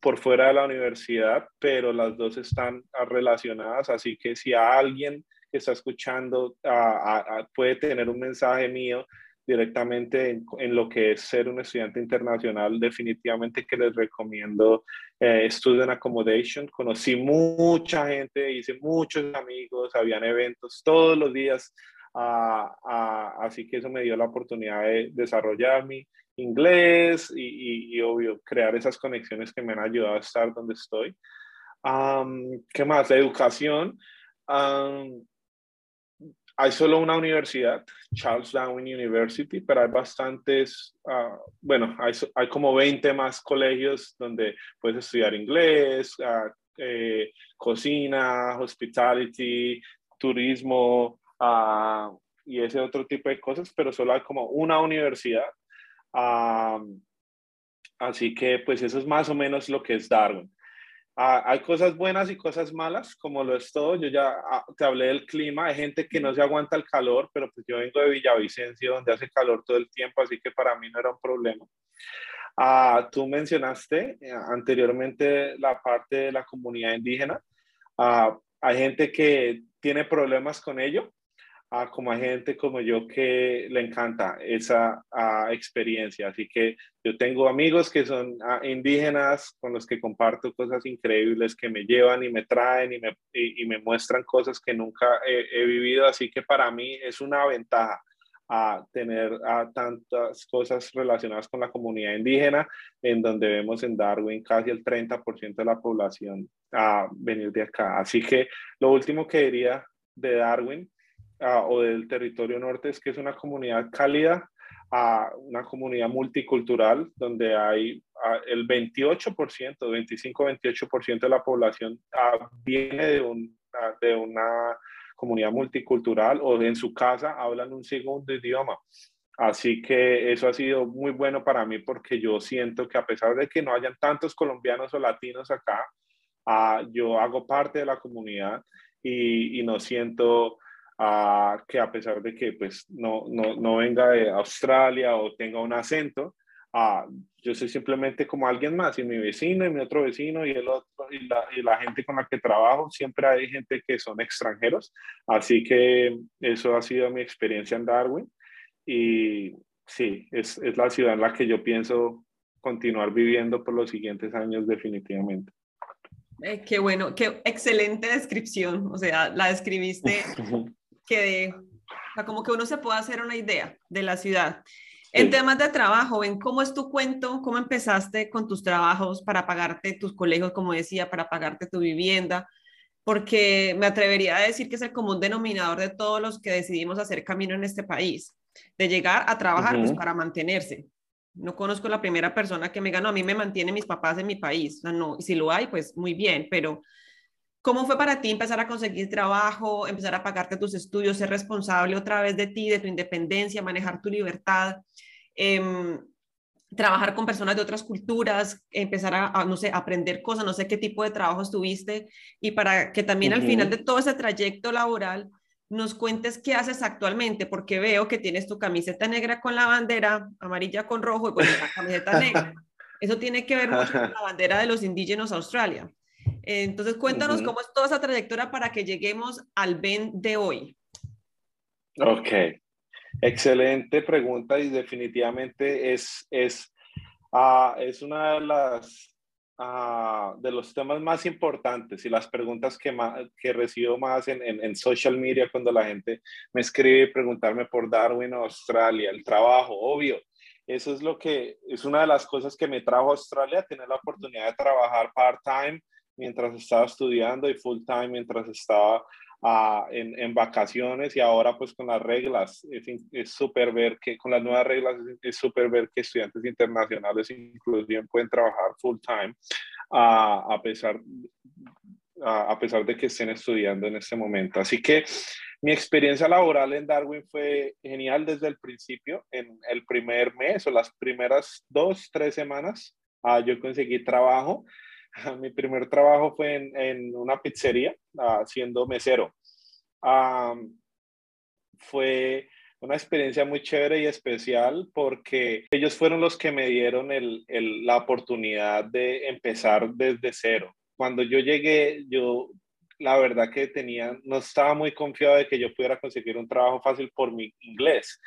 por fuera de la universidad, pero las dos están relacionadas, así que si alguien que está escuchando uh, puede tener un mensaje mío directamente en, lo que es ser un estudiante internacional, definitivamente que les recomiendo eh, Student Accommodation. Conocí mucha gente, hice muchos amigos, habían eventos todos los días, ah, ah, así que eso me dio la oportunidad de desarrollar mi inglés y, obvio, crear esas conexiones que me han ayudado a estar donde estoy. ¿Qué más? La educación hay solo una universidad, Charles Darwin University, pero hay bastantes, uh, bueno, hay, hay, como 20 más colegios donde puedes estudiar inglés, uh, eh, cocina, hospitality, turismo uh, y ese otro tipo de cosas, pero solo hay como una universidad. así que pues eso es más o menos lo que es Darwin. Ah, hay cosas buenas y cosas malas, como lo es todo. Yo ya ah, te hablé del clima, hay gente que no se aguanta el calor, pero pues yo vengo de Villavicencio, donde hace calor todo el tiempo, así que para mí no era un problema. Ah, tú mencionaste eh, anteriormente la parte de la comunidad indígena. hay gente que tiene problemas con ello, como hay gente como yo que le encanta esa experiencia. Así que yo tengo amigos que son indígenas con los que comparto cosas increíbles que me llevan y me traen y me, y, me muestran cosas que nunca he, vivido. Así que para mí es una ventaja a tener a tantas cosas relacionadas con la comunidad indígena, en donde vemos en Darwin casi el 30% de la población a venir de acá. Así que lo último que diría de Darwin Ah, o del territorio norte es que es una comunidad cálida, a una comunidad multicultural donde hay el 28%, 25-28% de la población viene de, un, de una comunidad multicultural o en su casa hablan un segundo idioma. Así que eso ha sido muy bueno para mí porque yo siento que a pesar de que no hayan tantos colombianos o latinos acá, yo hago parte de la comunidad y, y no siento que a pesar de que pues no, no, no, venga de Australia o tenga un acento, yo soy simplemente como alguien más y mi vecino y mi otro vecino y el otro y la, y la, gente con la que trabajo, siempre hay gente que son extranjeros, así que eso ha sido mi experiencia en Darwin y sí, es, es la ciudad en la que yo pienso continuar viviendo por los siguientes años definitivamente. Eh, qué bueno, qué excelente descripción, o sea, la describiste <laughs> que como que uno se pueda hacer una idea de la ciudad. En temas de trabajo, ¿ven cómo es tu cuento? ¿Cómo empezaste con tus trabajos para pagarte tus colegios, como decía, para pagarte tu vivienda? Porque me atrevería a decir que es el común denominador de todos los que decidimos hacer camino en este país, de llegar a trabajar pues, para mantenerse. No conozco la primera persona que me ganó, a mí me mantiene mis papás en mi país. no, si lo hay, pues muy bien, pero ¿Cómo fue para ti empezar a conseguir trabajo, empezar a pagarte tus estudios, ser responsable otra vez de ti, de tu independencia, manejar tu libertad, em, trabajar con personas de otras culturas, empezar a, no sé, aprender cosas, no sé qué tipo de trabajos tuviste y para que también al final de todo ese trayecto laboral nos cuentes qué haces actualmente, porque veo que tienes tu camiseta negra con la bandera amarilla con rojo y pues la camiseta negra. <laughs> Eso tiene que ver mucho con la <laughs> bandera de los indígenas Australia. Entonces, cuéntanos cómo es toda esa trayectoria para que lleguemos al Ben de hoy. Ok, excelente pregunta y definitivamente es, es, uh, es una de las uh, de los temas más importantes y las preguntas que, más, que recibo más en, en, en, social media cuando la gente me escribe y preguntarme por Darwin, Australia, el trabajo, obvio. Eso es lo que es una de las cosas que me trajo a Australia, tener la oportunidad de trabajar part-time mientras estaba estudiando y full-time mientras estaba en, en, vacaciones y ahora pues con las reglas, es súper ver que con las nuevas reglas es súper ver que estudiantes internacionales inclusive pueden trabajar full time a pesar, a pesar de que estén estudiando en este momento. Así que mi experiencia laboral en Darwin fue genial desde el principio, en el primer mes o las primeras dos, tres semanas, uh, yo conseguí trabajo <laughs> mi primer trabajo fue en, una pizzería, uh, siendo mesero. Fue una experiencia muy chévere y especial porque ellos fueron los que me dieron la oportunidad de empezar desde cero. Cuando yo llegué, yo la verdad que tenía, no estaba muy confiado de que yo pudiera conseguir un trabajo fácil por mi inglés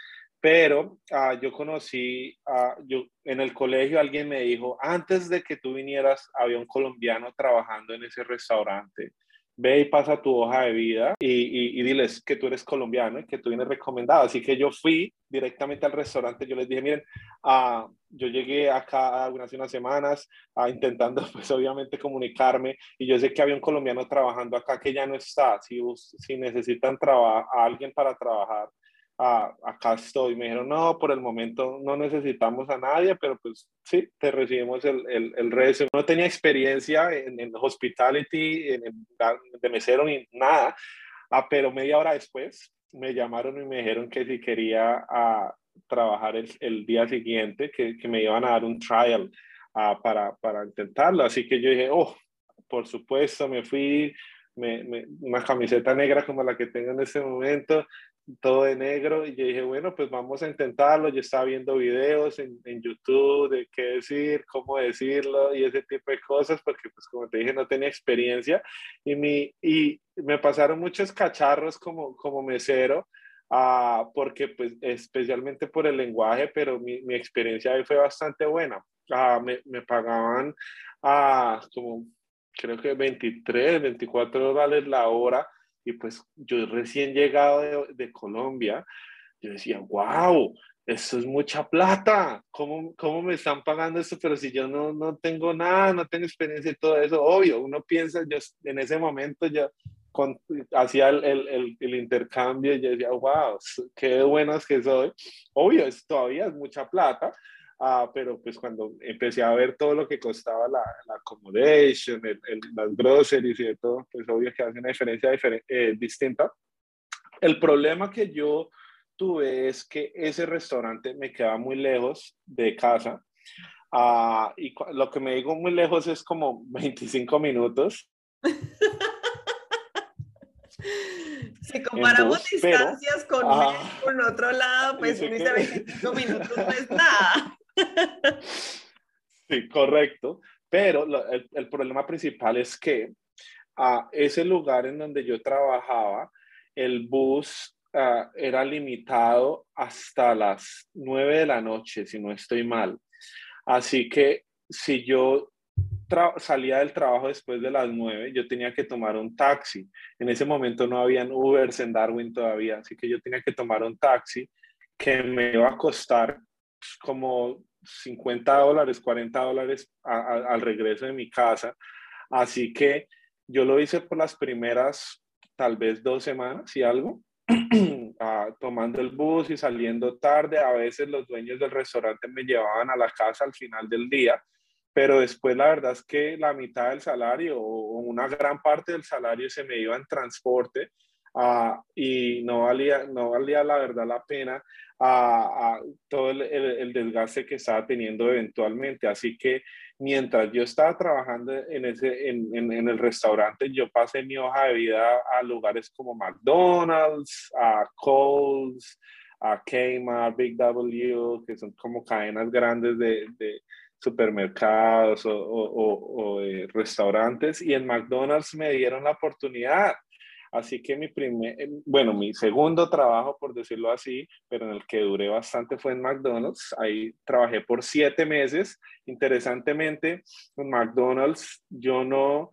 pero uh, yo conocí, uh, yo, en el colegio alguien me dijo, antes de que tú vinieras, había un colombiano trabajando en ese restaurante. Ve y pasa tu hoja de vida y, y, diles que tú eres colombiano y que tú vienes recomendado. Así que yo fui directamente al restaurante. Yo les dije, miren, uh, yo llegué acá hace unas semanas intentando, <laughs> pues obviamente, comunicarme. Y yo sé que había un colombiano trabajando acá que ya no está. Si, si necesitan a alguien para trabajar, ah, acá estoy. Me dijeron, no, por el momento no necesitamos a nadie, pero pues sí, te recibimos el, el, el resto. No tenía experiencia en, en hospitality, en, de mesero ni nada, ah, pero media hora después me llamaron y me dijeron que si quería ah, trabajar el, el, día siguiente, que, que, me iban a dar un trial ah, para, para intentarlo. Así que yo dije, oh, por supuesto, me fui, me, me, una camiseta negra como la que tengo en este momento, todo de negro y yo dije, bueno, pues vamos a intentarlo. Yo estaba viendo videos en, en, YouTube de qué decir, cómo decirlo y ese tipo de cosas, porque pues como te dije, no tenía experiencia y, mi, y me pasaron muchos cacharros como, como mesero, uh, porque pues especialmente por el lenguaje, pero mi, mi experiencia ahí fue bastante buena. Uh, me, me, pagaban uh, como creo que 23, 24 dólares la hora y pues yo recién llegado de, de Colombia, yo decía, wow, eso es mucha plata, ¿Cómo, ¿cómo me están pagando esto? Pero si yo no, no tengo nada, no tengo experiencia y todo eso, obvio, uno piensa, yo en ese momento con, hacía el, el, el, intercambio y yo decía, wow, qué buenas que soy, obvio, es, todavía es mucha plata, Ah, pero pues cuando empecé a ver todo lo que costaba la, la accommodation, el, el, las groceries y de todo, pues obvio que hace una diferencia eh, distinta. El problema que yo tuve es que ese restaurante me quedaba muy lejos de casa. Uh, y lo que me digo muy lejos es como 25 minutos. <laughs> Si comparamos distancias con, con otro lado, pues 25 minutos no es <laughs> nada. <laughs> Sí, correcto. Pero el, el, problema principal es que a ese lugar en donde yo trabajaba, el bus uh, era limitado hasta las 9 de la noche, si no estoy mal. Así que si yo salía del trabajo después de las 9, yo tenía que tomar un taxi. En ese momento no habían Ubers en Darwin todavía, así que yo tenía que tomar un taxi que me iba a costar como 50 dólares, 40 dólares al regreso de mi casa. Así que yo lo hice por las primeras tal vez dos semanas y algo, <clears throat> ah, tomando el bus y saliendo tarde. A veces los dueños del restaurante me llevaban a la casa al final del día, pero después la verdad es que la mitad del salario o una gran parte del salario se me iba en transporte uh, y no valía, no valía la verdad la pena uh, todo el, el, desgaste que estaba teniendo eventualmente. Así que mientras yo estaba trabajando en, ese, en, en, el restaurante, yo pasé mi hoja de vida a lugares como McDonald's, a Coles, a Kmart, Big W, que son como cadenas grandes de, de supermercados o, o, o, restaurantes y en McDonald's me dieron la oportunidad Así que mi primer, eh, bueno, mi segundo trabajo, por decirlo así, pero en el que duré bastante fue en McDonald's. Ahí trabajé por siete meses. Interesantemente, en McDonald's yo no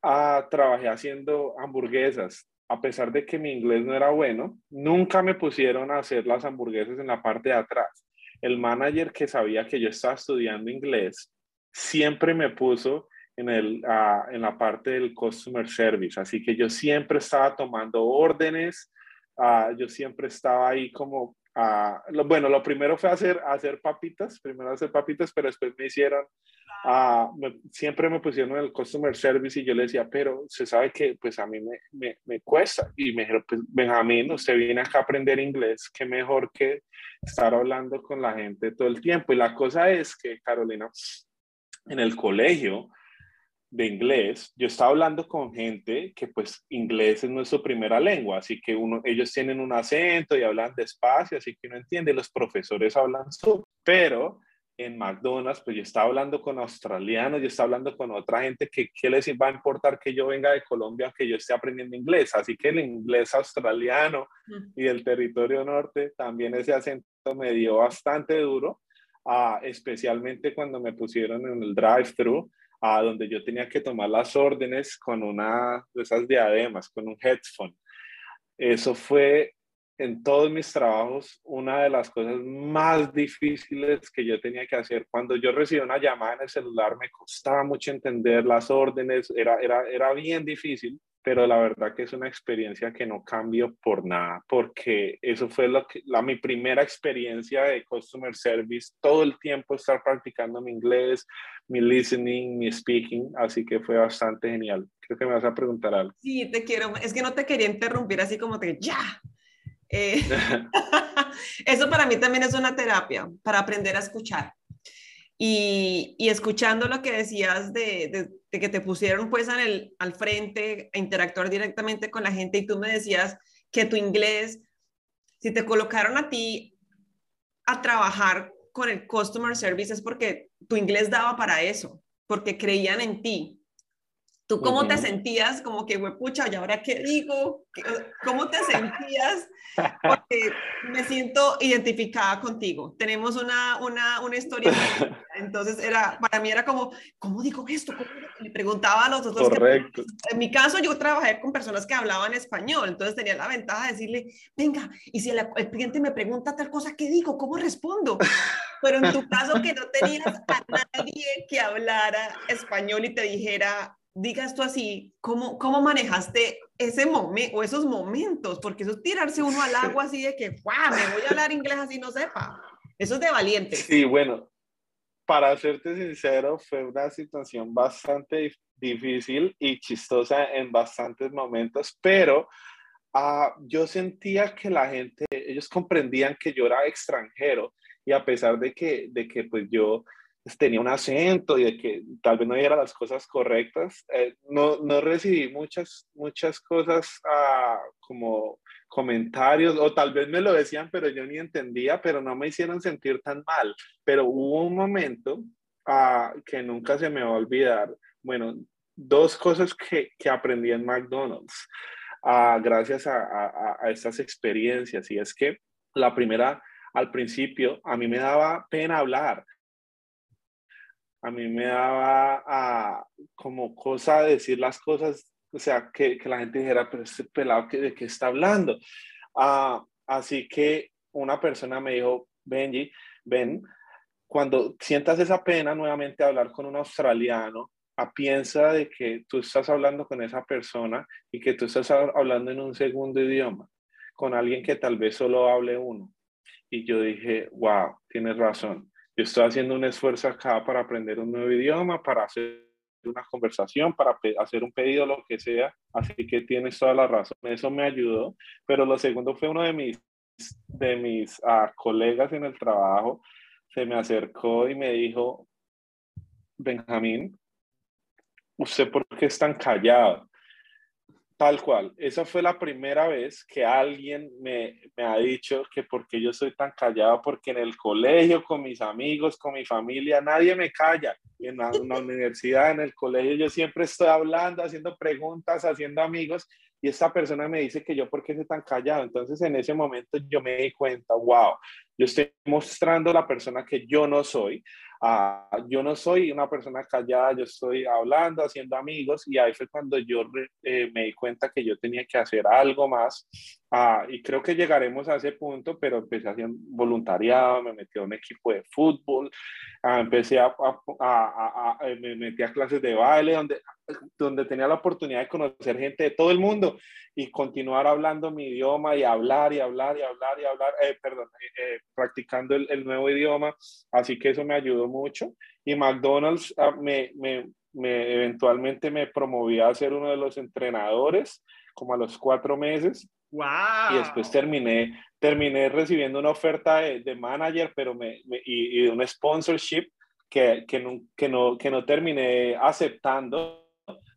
ah, trabajé haciendo hamburguesas. A pesar de que mi inglés no era bueno, nunca me pusieron a hacer las hamburguesas en la parte de atrás. El manager que sabía que yo estaba estudiando inglés siempre me puso en, el, ah, en la parte del customer service. Así que yo siempre estaba tomando órdenes, uh, yo siempre estaba ahí como, uh, lo, bueno, lo primero fue hacer, hacer papitas, primero hacer papitas, pero después me hicieron, siempre me pusieron en el customer service y yo le decía, pero se sabe que pues a mí me, me, me cuesta. Y me dijeron, pues Benjamín, usted viene acá a aprender inglés, qué mejor que estar hablando con la gente todo el tiempo. Y la cosa es que, Carolina, en el colegio, de inglés, yo estaba hablando con gente que pues inglés es nuestra primera lengua, así que uno, ellos tienen un acento y hablan despacio, así que uno entiende, los profesores hablan su, pero en McDonald's, pues yo estaba hablando con australianos, yo estaba hablando con otra gente que qué les va a importar que yo venga de Colombia, que yo esté aprendiendo inglés, así que el inglés australiano y el territorio norte, también ese acento me dio bastante duro, uh, especialmente cuando me pusieron en el drive-thru, a donde yo tenía que tomar las órdenes con una de esas diademas, con un headphone. Eso fue en todos mis trabajos una de las cosas más difíciles que yo tenía que hacer. Cuando yo recibía una llamada en el celular me costaba mucho entender las órdenes, era, era, era bien difícil pero la verdad que es una experiencia que no cambio por nada, porque eso fue lo que, la, mi primera experiencia de customer service, todo el tiempo estar practicando mi inglés, mi listening, mi speaking, así que fue bastante genial. Creo que me vas a preguntar algo. Sí, te quiero, es que no te quería interrumpir así como te, ya. Eh, <laughs> eso para mí también es una terapia, para aprender a escuchar. Y, y, escuchando lo que decías de, de, que te pusieron pues el, al frente a interactuar directamente con la gente y tú me decías que tu inglés, si te colocaron a ti a trabajar con el customer service es porque tu inglés daba para eso, porque creían en ti. ¿Tú cómo te sentías? Como que, pucha, ¿y ahora qué digo? ¿Cómo te sentías? Porque me siento identificada contigo. Tenemos una, una, una historia. <laughs> Entonces, era, para mí era como, ¿cómo digo esto? ¿Cómo? Le preguntaba a los otros. Correcto. en mi caso, yo trabajé con personas que hablaban español. Entonces, tenía la ventaja de decirle, venga, y si el, el cliente me pregunta tal cosa, ¿qué digo? ¿Cómo respondo? Pero en tu caso, que no tenías a nadie que hablara español y te dijera, digas tú así, ¿cómo, cómo manejaste ese momento o esos momentos? Porque eso es tirarse uno al agua así de que, ¡guau! Me voy a hablar inglés así no sepa. Eso es de valiente. Sí, bueno, para serte sincero, fue una situación bastante difícil y chistosa en bastantes momentos, pero uh, yo sentía que la gente, ellos comprendían que yo era extranjero y a pesar de que, de que pues yo tenía un acento y de que tal vez no dijera las cosas correctas, eh, no, no, recibí muchas, muchas cosas ah, como comentarios, o tal vez me lo decían, pero yo ni entendía, pero no me hicieron sentir tan mal. Pero hubo un momento ah, que nunca se me va a olvidar. Bueno, dos cosas que, que aprendí en McDonald's ah, gracias a, a, a estas experiencias, y es que la primera, al principio, a mí me daba pena hablar a mí me daba ah, como cosa decir las cosas, o sea, que, que la gente dijera, pero este pelado, ¿de qué está hablando? Ah, así que una persona me dijo, Benji, ven, cuando sientas esa pena nuevamente hablar con un australiano, a piensa de que tú estás hablando con esa persona y que tú estás hablando en un segundo idioma, con alguien que tal vez solo hable uno. Y yo dije, wow, tienes razón estoy haciendo un esfuerzo acá para aprender un nuevo idioma, para hacer una conversación, para hacer un pedido, lo que sea. Así que tienes toda la razón. Eso me ayudó. Pero lo segundo fue uno de mis, de mis uh, colegas en el trabajo. Se me acercó y me dijo, Benjamín, ¿usted por qué es tan callado? Tal cual. Esa fue la primera vez que alguien me, me ha dicho que porque yo soy tan callado, porque en el colegio, con mis amigos, con mi familia, nadie me calla. En la, universidad, en el colegio, yo siempre estoy hablando, haciendo preguntas, haciendo amigos, y esta persona me dice que yo, ¿por qué soy tan callado? Entonces, en ese momento yo me di cuenta, wow, yo estoy mostrando la persona que yo no soy. Uh, yo no soy una persona callada, yo estoy hablando, haciendo amigos y ahí fue cuando yo eh, me di cuenta que yo tenía que hacer algo más uh, y creo que llegaremos a ese punto, pero empecé haciendo voluntariado, me metí a un equipo de fútbol, uh, empecé a, a, a, me metí a clases de baile donde, donde tenía la oportunidad de conocer gente de todo el mundo y continuar hablando mi idioma y hablar y hablar y hablar y hablar, eh, perdón, eh, eh, practicando el, el, nuevo idioma. Así que eso me ayudó mucho. Y McDonald's ah, me, me, me, eventualmente me promovió a ser uno de los entrenadores como a los cuatro meses. Wow. Y después terminé, terminé recibiendo una oferta de, de manager pero me, me y, y, de un sponsorship que, que, no, que, no, que no terminé aceptando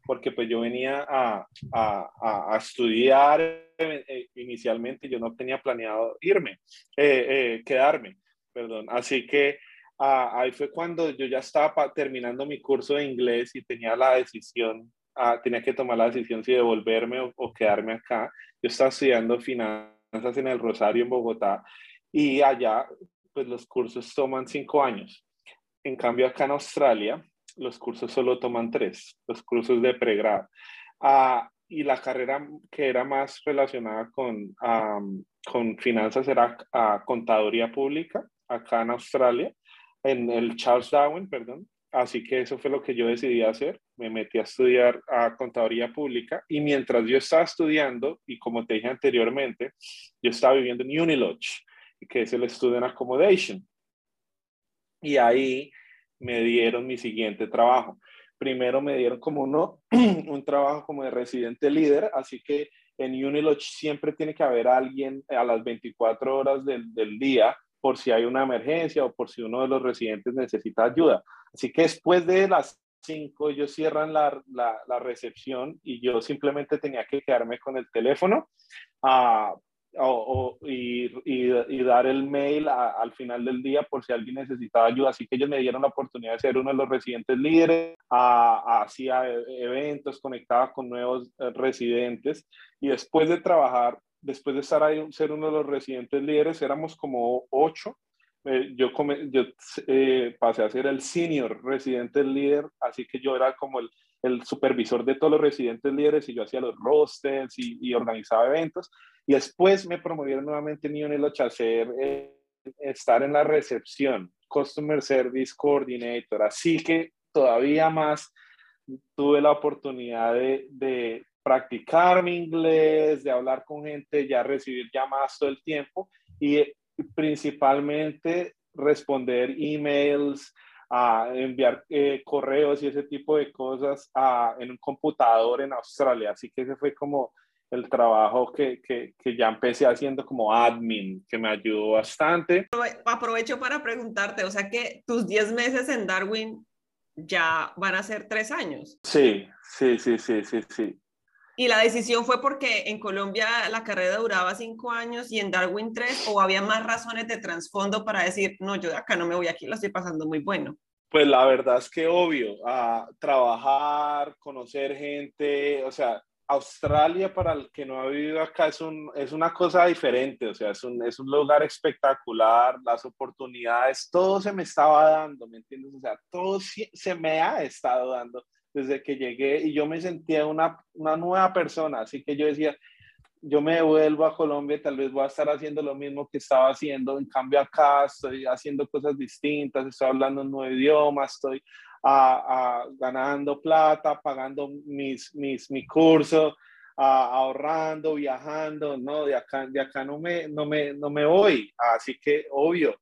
porque pues yo venía a, a, a estudiar eh, inicialmente, yo no tenía planeado irme, eh, eh, quedarme, perdón. Así que ah, ahí fue cuando yo ya estaba terminando mi curso de inglés y tenía la decisión, ah, tenía que tomar la decisión si devolverme o, o quedarme acá. Yo estaba estudiando finanzas en el Rosario, en Bogotá, y allá pues los cursos toman cinco años. En cambio, acá en Australia, los cursos solo toman tres, los cursos de pregrado. Uh, y la carrera que era más relacionada con, um, con finanzas era uh, contaduría pública acá en Australia, en el Charles Darwin, perdón. Así que eso fue lo que yo decidí hacer. Me metí a estudiar a contaduría pública y mientras yo estaba estudiando, y como te dije anteriormente, yo estaba viviendo en Unilodge, que es el Student Accommodation. Y ahí me dieron mi siguiente trabajo. Primero me dieron como uno, <clears throat> un trabajo como de residente líder, así que en Unilodge siempre tiene que haber alguien a las 24 horas del, del día por si hay una emergencia o por si uno de los residentes necesita ayuda. Así que después de las 5 ellos cierran la, la, la, recepción y yo simplemente tenía que quedarme con el teléfono uh, o, o, y, y, y, dar el mail a, al final del día por si alguien necesitaba ayuda. Así que ellos me dieron la oportunidad de ser uno de los residentes líderes, hacía eventos, conectaba con nuevos eh, residentes y después de trabajar, después de estar ahí, ser uno de los residentes líderes, éramos como ocho. Eh, yo, come, yo eh, pasé a ser el senior residente líder, así que yo era como el, el supervisor de todos los residentes líderes y yo hacía los rosters y, y organizaba eventos. Y después me promovieron nuevamente en Unilodge a hacer, eh, estar en la recepción, Customer Service Coordinator. Así que todavía más tuve la oportunidad de, de practicar mi inglés, de hablar con gente, ya recibir llamadas todo el tiempo y principalmente responder emails, a enviar eh, correos y ese tipo de cosas a, en un computador en Australia. Así que ese fue como el trabajo que, que, que, ya empecé haciendo como admin, que me ayudó bastante. Aprovecho para preguntarte, o sea que tus 10 meses en Darwin ya van a ser 3 años. Sí, sí, sí, sí, sí, sí. ¿Y la decisión fue porque en Colombia la carrera duraba 5 años y en Darwin 3 o había más razones de trasfondo para decir, no, yo de acá no me voy, aquí lo estoy pasando muy bueno? Pues la verdad es que obvio, a trabajar, conocer gente, o sea, Australia, para el que no ha vivido acá, es, un, es una cosa diferente, o sea, es un, es un lugar espectacular, las oportunidades, todo se me estaba dando, ¿me entiendes? O sea, todo se me ha estado dando desde que llegué y yo me sentía una, una nueva persona, así que yo decía, yo me vuelvo a Colombia tal vez voy a estar haciendo lo mismo que estaba haciendo, en cambio acá estoy haciendo cosas distintas, estoy hablando un nuevo idioma, estoy a, ganando plata, pagando mis, mis, mi curso, ahorrando, viajando, no, de acá, de acá no, me, no, me, no me voy. Así que, obvio,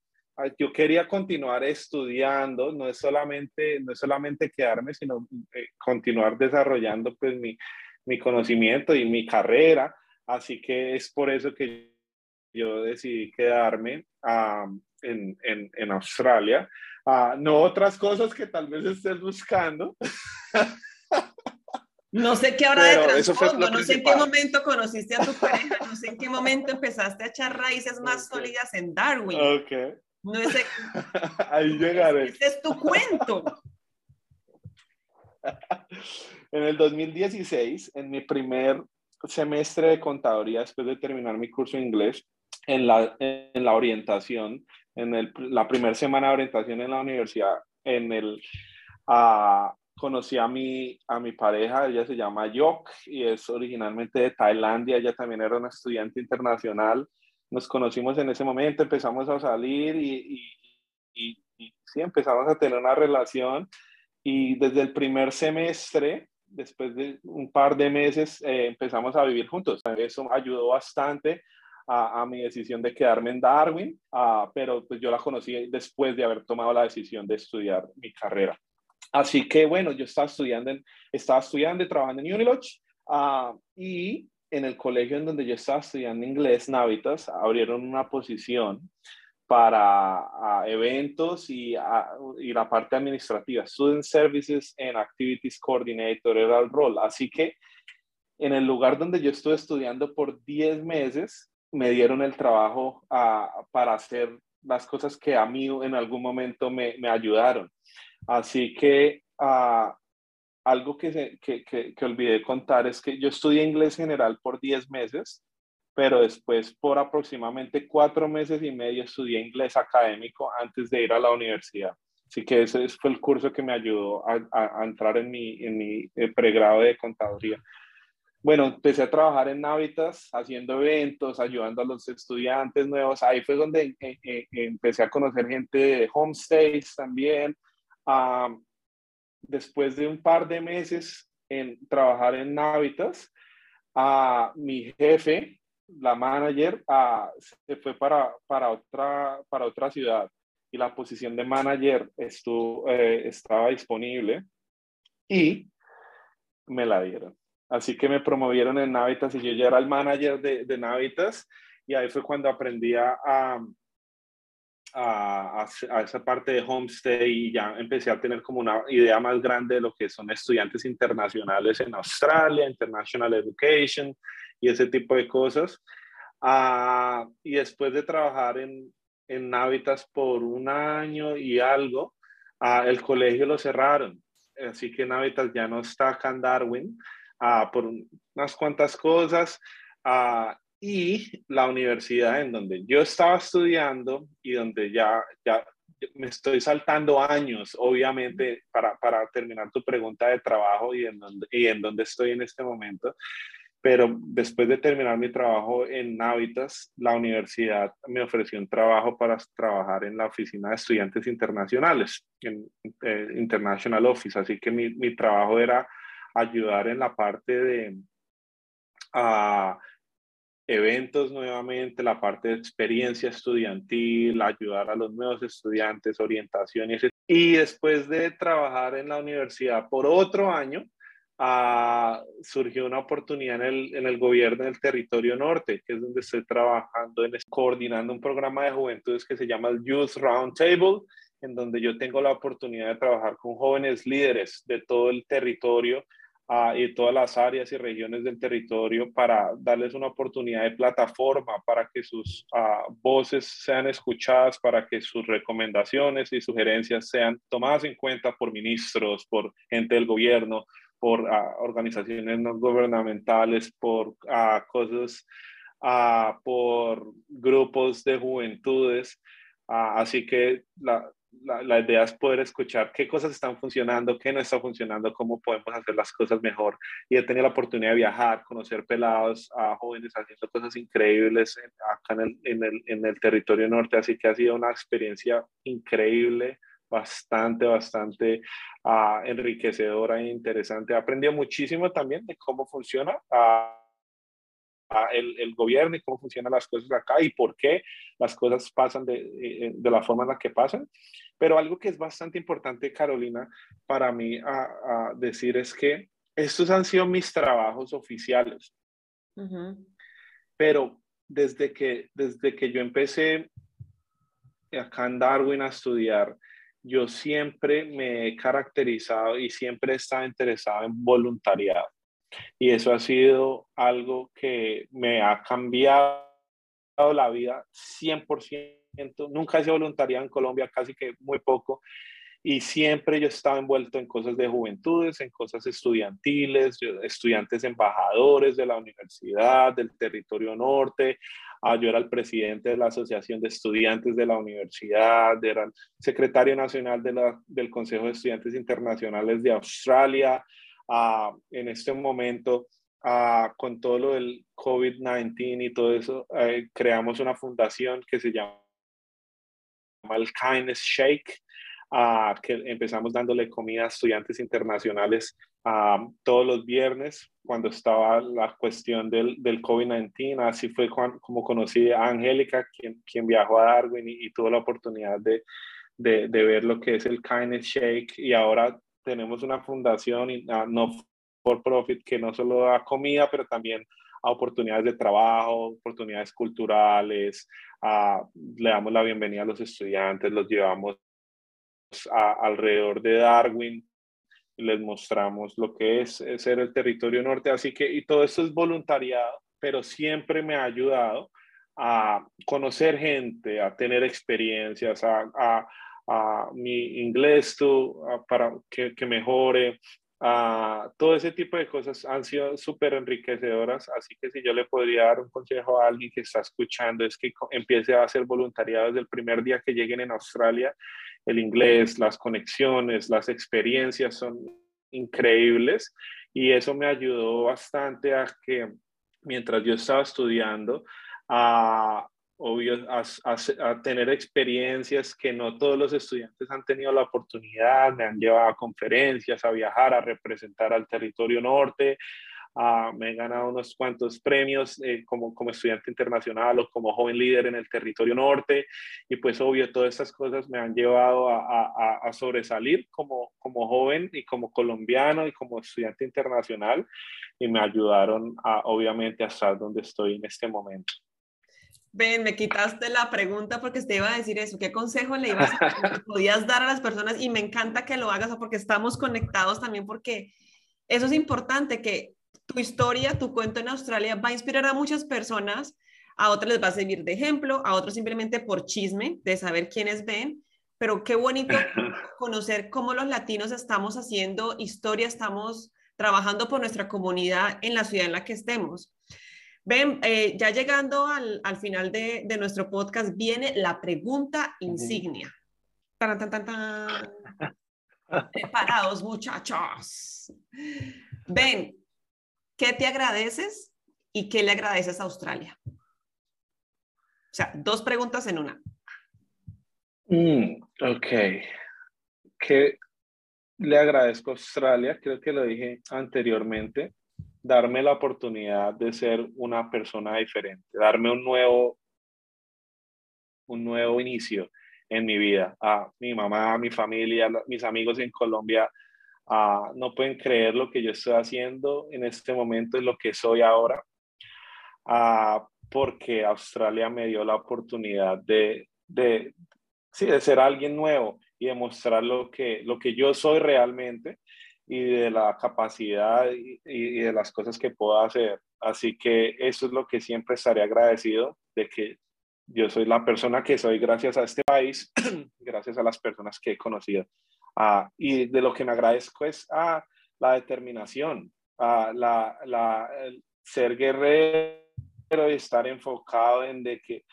yo quería continuar estudiando, no es solamente, no es solamente quedarme, sino eh, continuar desarrollando pues mi, mi conocimiento y mi carrera. Así que es por eso que yo decidí quedarme um, en, en, en, Australia. Uh, no otras cosas que tal vez estés buscando. No sé qué habrá de trasfondo, no sé en qué momento conociste a tu pareja, no sé en qué momento empezaste a echar raíces más sólidas en Darwin. Ok. No sé. <laughs> Ahí llegaré. Ese es tu cuento. <laughs> en el 2016, en mi primer semestre de contaduría, después de terminar mi curso de inglés, en la, en la orientación, en el, la primera semana de orientación en la universidad, en el, uh, conocí a mi, a mi pareja, ella se llama Yok y es originalmente de Tailandia, ella también era una estudiante internacional. Nos conocimos en ese momento, empezamos a salir y, y, y, sí, empezamos a tener una relación y desde el primer semestre, después de un par de meses, eh, empezamos a vivir juntos. Eso ayudó bastante a, a, mi decisión de quedarme en Darwin, uh, pero pues yo la conocí después de haber tomado la decisión de estudiar mi carrera. Así que bueno, yo estaba estudiando, en, estaba estudiando y trabajando en Unilodge uh, y en el colegio en donde yo estaba estudiando inglés, Navitas, abrieron una posición para eventos y, y, la parte administrativa, Student Services and Activities Coordinator era el rol. Así que en el lugar donde yo estuve estudiando por 10 meses, me dieron el trabajo para hacer las cosas que a mí en algún momento me, me ayudaron. Así que uh, algo que, que, que, que, olvidé contar es que yo estudié inglés general por 10 meses, pero después por aproximadamente cuatro meses y medio estudié inglés académico antes de ir a la universidad. Así que ese fue el curso que me ayudó a, entrar en mi, en mi eh, pregrado de contaduría. Bueno, empecé a trabajar en Navitas, haciendo eventos, ayudando a los estudiantes nuevos. Ahí fue donde eh, eh, empecé a conocer gente de homestays también. Después de un par de meses en trabajar en Navitas, uh, mi jefe, la manager, uh, se fue para, para, otra, para otra ciudad y la posición de manager estuvo, eh, estaba disponible y me la dieron. Así que me promovieron en Navitas y yo ya era el manager de, de Navitas y ahí fue cuando aprendí a, a, a, a, esa parte de homestay y ya empecé a tener como una idea más grande de lo que son estudiantes internacionales en Australia, International Education y ese tipo de cosas. Uh, y después de trabajar en, en Navitas por un año y algo, uh, el colegio lo cerraron. Así que Navitas ya no está acá en Darwin uh, por unas cuantas cosas uh, y la universidad en donde yo estaba estudiando y donde ya, ya me estoy saltando años, obviamente, para, para terminar tu pregunta de trabajo y en, donde, y en donde estoy en este momento. Pero después de terminar mi trabajo en Navitas, la universidad me ofreció un trabajo para trabajar en la oficina de estudiantes internacionales, en eh, International Office. Así que mi, mi trabajo era ayudar en la parte de uh, eventos nuevamente, la parte de experiencia estudiantil, ayudar a los nuevos estudiantes, orientación y después de trabajar en la universidad por otro año, uh, surgió una oportunidad en el, en el gobierno del territorio norte, que es donde estoy trabajando, en, coordinando un programa de juventudes que se llama Youth Roundtable, en donde yo tengo la oportunidad de trabajar con jóvenes líderes de todo el territorio y todas las áreas y regiones del territorio para darles una oportunidad de plataforma para que sus uh, voces sean escuchadas, para que sus recomendaciones y sugerencias sean tomadas en cuenta por ministros, por gente del gobierno, por uh, organizaciones no gubernamentales, por cosas, por grupos de juventudes. así que la, la, la, idea es poder escuchar qué cosas están funcionando, qué no está funcionando, cómo podemos hacer las cosas mejor. Y he tenido la oportunidad de viajar, conocer pelados, a jóvenes haciendo cosas increíbles acá en el, en, el, en el territorio norte, así que ha sido una experiencia increíble bastante, bastante uh, enriquecedora e interesante. He aprendido muchísimo también de cómo funciona uh, el, el, gobierno y cómo funcionan las cosas acá y por qué las cosas pasan de, eh, de, la forma en la que pasan. Pero algo que es bastante importante, Carolina, para mí a, a decir es que estos han sido mis trabajos oficiales. Uh -huh. Pero desde que, desde que yo empecé acá en Darwin a estudiar, yo siempre me he caracterizado y siempre he estado interesado en voluntariado y eso ha sido algo que me ha cambiado la vida 100%. Nunca he sido voluntariado en Colombia, casi que muy poco. Y siempre yo estaba envuelto en cosas de juventudes, en cosas estudiantiles, estudiantes embajadores de la universidad, del territorio norte. Ah, yo era el presidente de la Asociación de Estudiantes de la universidad, era el secretario nacional de la, del Consejo de Estudiantes Internacionales de Australia. Ah, en este momento Ah, con todo lo del COVID-19 y todo eso, eh, creamos una fundación que se llama el Kindness Shake, uh, que empezamos dándole comida a estudiantes internacionales uh, todos los viernes cuando estaba la cuestión del, del COVID-19. Así fue como conocí a Angélica, quien, quien viajó a Darwin y, y tuvo la oportunidad de, de, de, ver lo que es el Kindness Shake. Y ahora tenemos una fundación no for profit que no solo da comida, pero también a oportunidades de trabajo, oportunidades culturales, le damos la bienvenida a los estudiantes, los llevamos alrededor de Darwin, les mostramos lo que es, ser el territorio norte, así que, y todo esto es voluntariado, pero siempre me ha ayudado a conocer gente, a tener experiencias, a, a, mi inglés tú, para que, que mejore, Uh, todo ese tipo de cosas han sido súper enriquecedoras, así que si yo le podría dar un consejo a alguien que está escuchando es que empiece a hacer voluntariado desde el primer día que lleguen en Australia. El inglés, las conexiones, las experiencias son increíbles y eso me ayudó bastante a que mientras yo estaba estudiando, a obvio, a, tener experiencias que no todos los estudiantes han tenido la oportunidad, me han llevado a conferencias, a viajar, a representar al territorio norte, me he ganado unos cuantos premios eh, como, como estudiante internacional o como joven líder en el territorio norte y pues obvio todas estas cosas me han llevado a, a sobresalir como, como joven y como colombiano y como estudiante internacional y me ayudaron a, obviamente a estar donde estoy en este momento. Ven, me quitaste la pregunta porque te iba a decir eso. ¿Qué consejo le ibas a, <laughs> podías dar a las personas? Y me encanta que lo hagas porque estamos conectados también porque eso es importante, que tu historia, tu cuento en Australia va a inspirar a muchas personas, a otras les va a servir de ejemplo, a otros simplemente por chisme, de saber quiénes ven, pero qué bonito <laughs> conocer cómo los latinos estamos haciendo historia, estamos trabajando por nuestra comunidad en la ciudad en la que estemos. Ven, eh, ya llegando al, al final de, de, nuestro podcast, viene la pregunta insignia. Tan, tan, tan, tan. <laughs> Preparados, muchachos. Ven, ¿qué te agradeces y qué le agradeces a Australia? O sea, dos preguntas en una. Mm, ok. ¿Qué le agradezco a Australia? Creo que lo dije anteriormente darme la oportunidad de ser una persona diferente, darme un nuevo, un nuevo inicio en mi vida. A mi mamá, a mi familia, mis amigos en Colombia no pueden creer lo que yo estoy haciendo en este momento y lo que soy ahora, porque Australia me dio la oportunidad de, de, sí, de ser alguien nuevo y demostrar lo que, lo que yo soy realmente y de la capacidad y, de las cosas que puedo hacer. Así que eso es lo que siempre estaré agradecido de que yo soy la persona que soy gracias a este país, <clears throat> gracias a las personas que he conocido. Ah, y de lo que me agradezco es a la determinación, a la, la ser guerrero y estar enfocado en de que,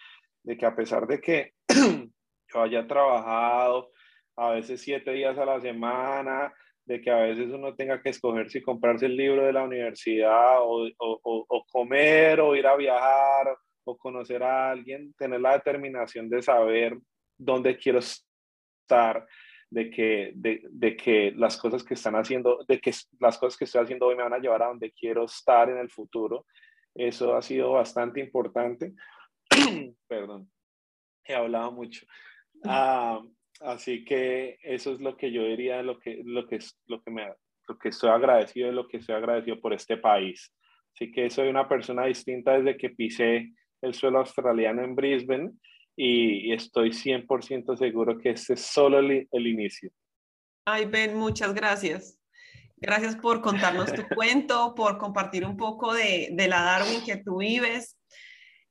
de que a pesar de que <clears throat> yo haya trabajado a veces siete días a la semana, de que a veces uno tenga que escoger si comprarse el libro de la universidad o, o, o, comer o ir a viajar o conocer a alguien, tener la determinación de saber dónde quiero estar, de que, de, de, que las cosas que están haciendo, de que las cosas que estoy haciendo hoy me van a llevar a donde quiero estar en el futuro. Eso ha sido bastante importante. <clears throat> Perdón, he hablado mucho. Ah, Así que eso es lo que yo diría, lo que, lo que, lo que, me, lo que estoy agradecido, lo que estoy agradecido por este país. Así que soy una persona distinta desde que pisé el suelo australiano en Brisbane y, estoy 100% seguro que este es solo el, el inicio. Ay, Ben, muchas gracias. Gracias por contarnos tu <laughs> cuento, por compartir un poco de, de la Darwin que tú vives.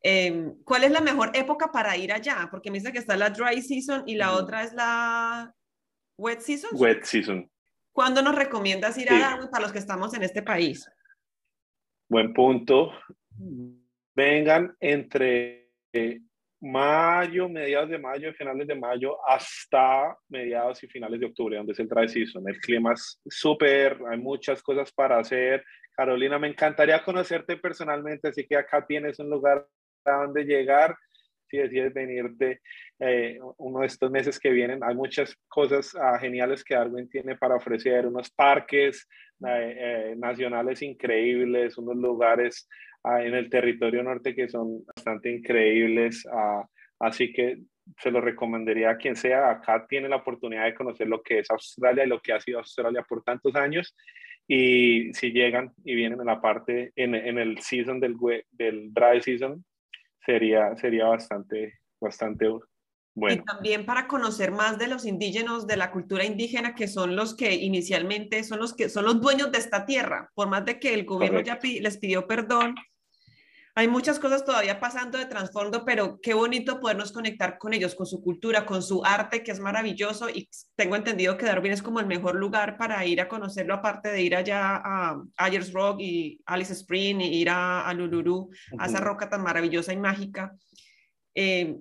Em, ¿Cuál es la mejor época para ir allá? Porque me dice que está la dry season y la otra es la wet season. Wet season. ¿Cuándo nos recomiendas ir a Darwin para los que estamos en este país? Buen punto. Vengan entre mayo, mediados de mayo, finales de mayo, hasta mediados y finales de octubre, donde es el dry season. El clima es súper, hay muchas cosas para hacer. Carolina, me encantaría conocerte personalmente, así que acá tienes un lugar a donde llegar. Si decides venirte eh, uno de estos meses que vienen, hay muchas cosas ah, geniales que Darwin tiene para ofrecer, unos parques eh, eh, nacionales increíbles, unos lugares Ah, en el territorio norte que son bastante increíbles. Ah, así que se lo recomendaría a quien sea. Acá tiene la oportunidad de conocer lo que es Australia y lo que ha sido Australia por tantos años. Y si llegan y vienen en la parte, en, en el season del, del dry season, sería, sería bastante, bastante bueno. Y también para conocer más de los indígenas, de la cultura indígena, que son los que inicialmente son los que son los dueños de esta tierra, por más de que el gobierno ya les pidió perdón, hay muchas cosas todavía pasando de trasfondo, pero qué bonito podernos conectar con ellos, con su cultura, con su arte, que es maravilloso. Y tengo entendido que Darwin es como el mejor lugar para ir a conocerlo, aparte de ir allá a Ayers Rock y Alice Spring y ir a, a Luluru, a esa roca tan maravillosa y mágica. Eh,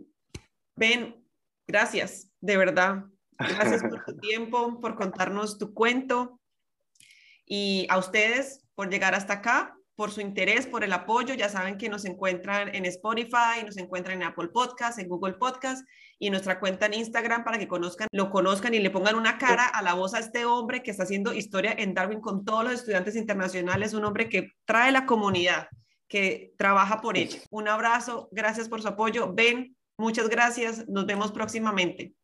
ben, gracias, de verdad. Gracias por tu <laughs> tiempo, por contarnos tu cuento. Y a ustedes por llegar hasta acá por su interés, por el apoyo. Ya saben que nos encuentran en Spotify, nos encuentran en Apple Podcast, en Google Podcast y nuestra cuenta en Instagram para que conozcan, lo conozcan y le pongan una cara a la voz a este hombre que está haciendo historia en Darwin con todos los estudiantes internacionales, un hombre que trae la comunidad, que trabaja por ella. Un abrazo, gracias por su apoyo. Ben, muchas gracias, nos vemos próximamente.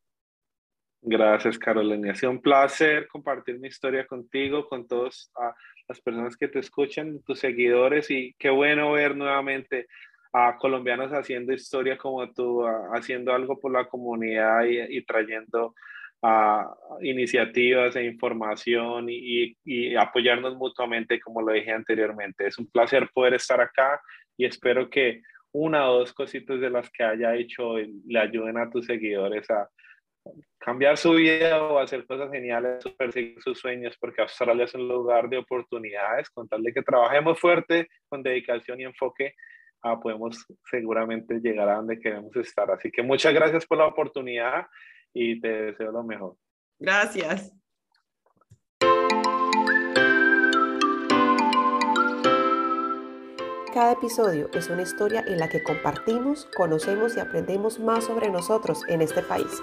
Gracias, Carolina. Ha sido un placer compartir mi historia contigo, con todas ah, las personas que te escuchan, tus seguidores, y qué bueno ver nuevamente a colombianos haciendo historia como tú, haciendo algo por la comunidad y, trayendo uh, iniciativas e información y, y, apoyarnos mutuamente, como lo dije anteriormente. Es un placer poder estar acá y espero que una o dos cositas de las que haya hecho le ayuden a tus seguidores a cambiar su vida o hacer cosas geniales, perseguir sus sueños, porque Australia es un lugar de oportunidades, con tal de que trabajemos fuerte, con dedicación y enfoque, ah, podemos seguramente llegar a donde queremos estar. Así que muchas gracias por la oportunidad y te deseo lo mejor. Gracias. Cada episodio es una historia en la que compartimos, conocemos y aprendemos más sobre nosotros en este país.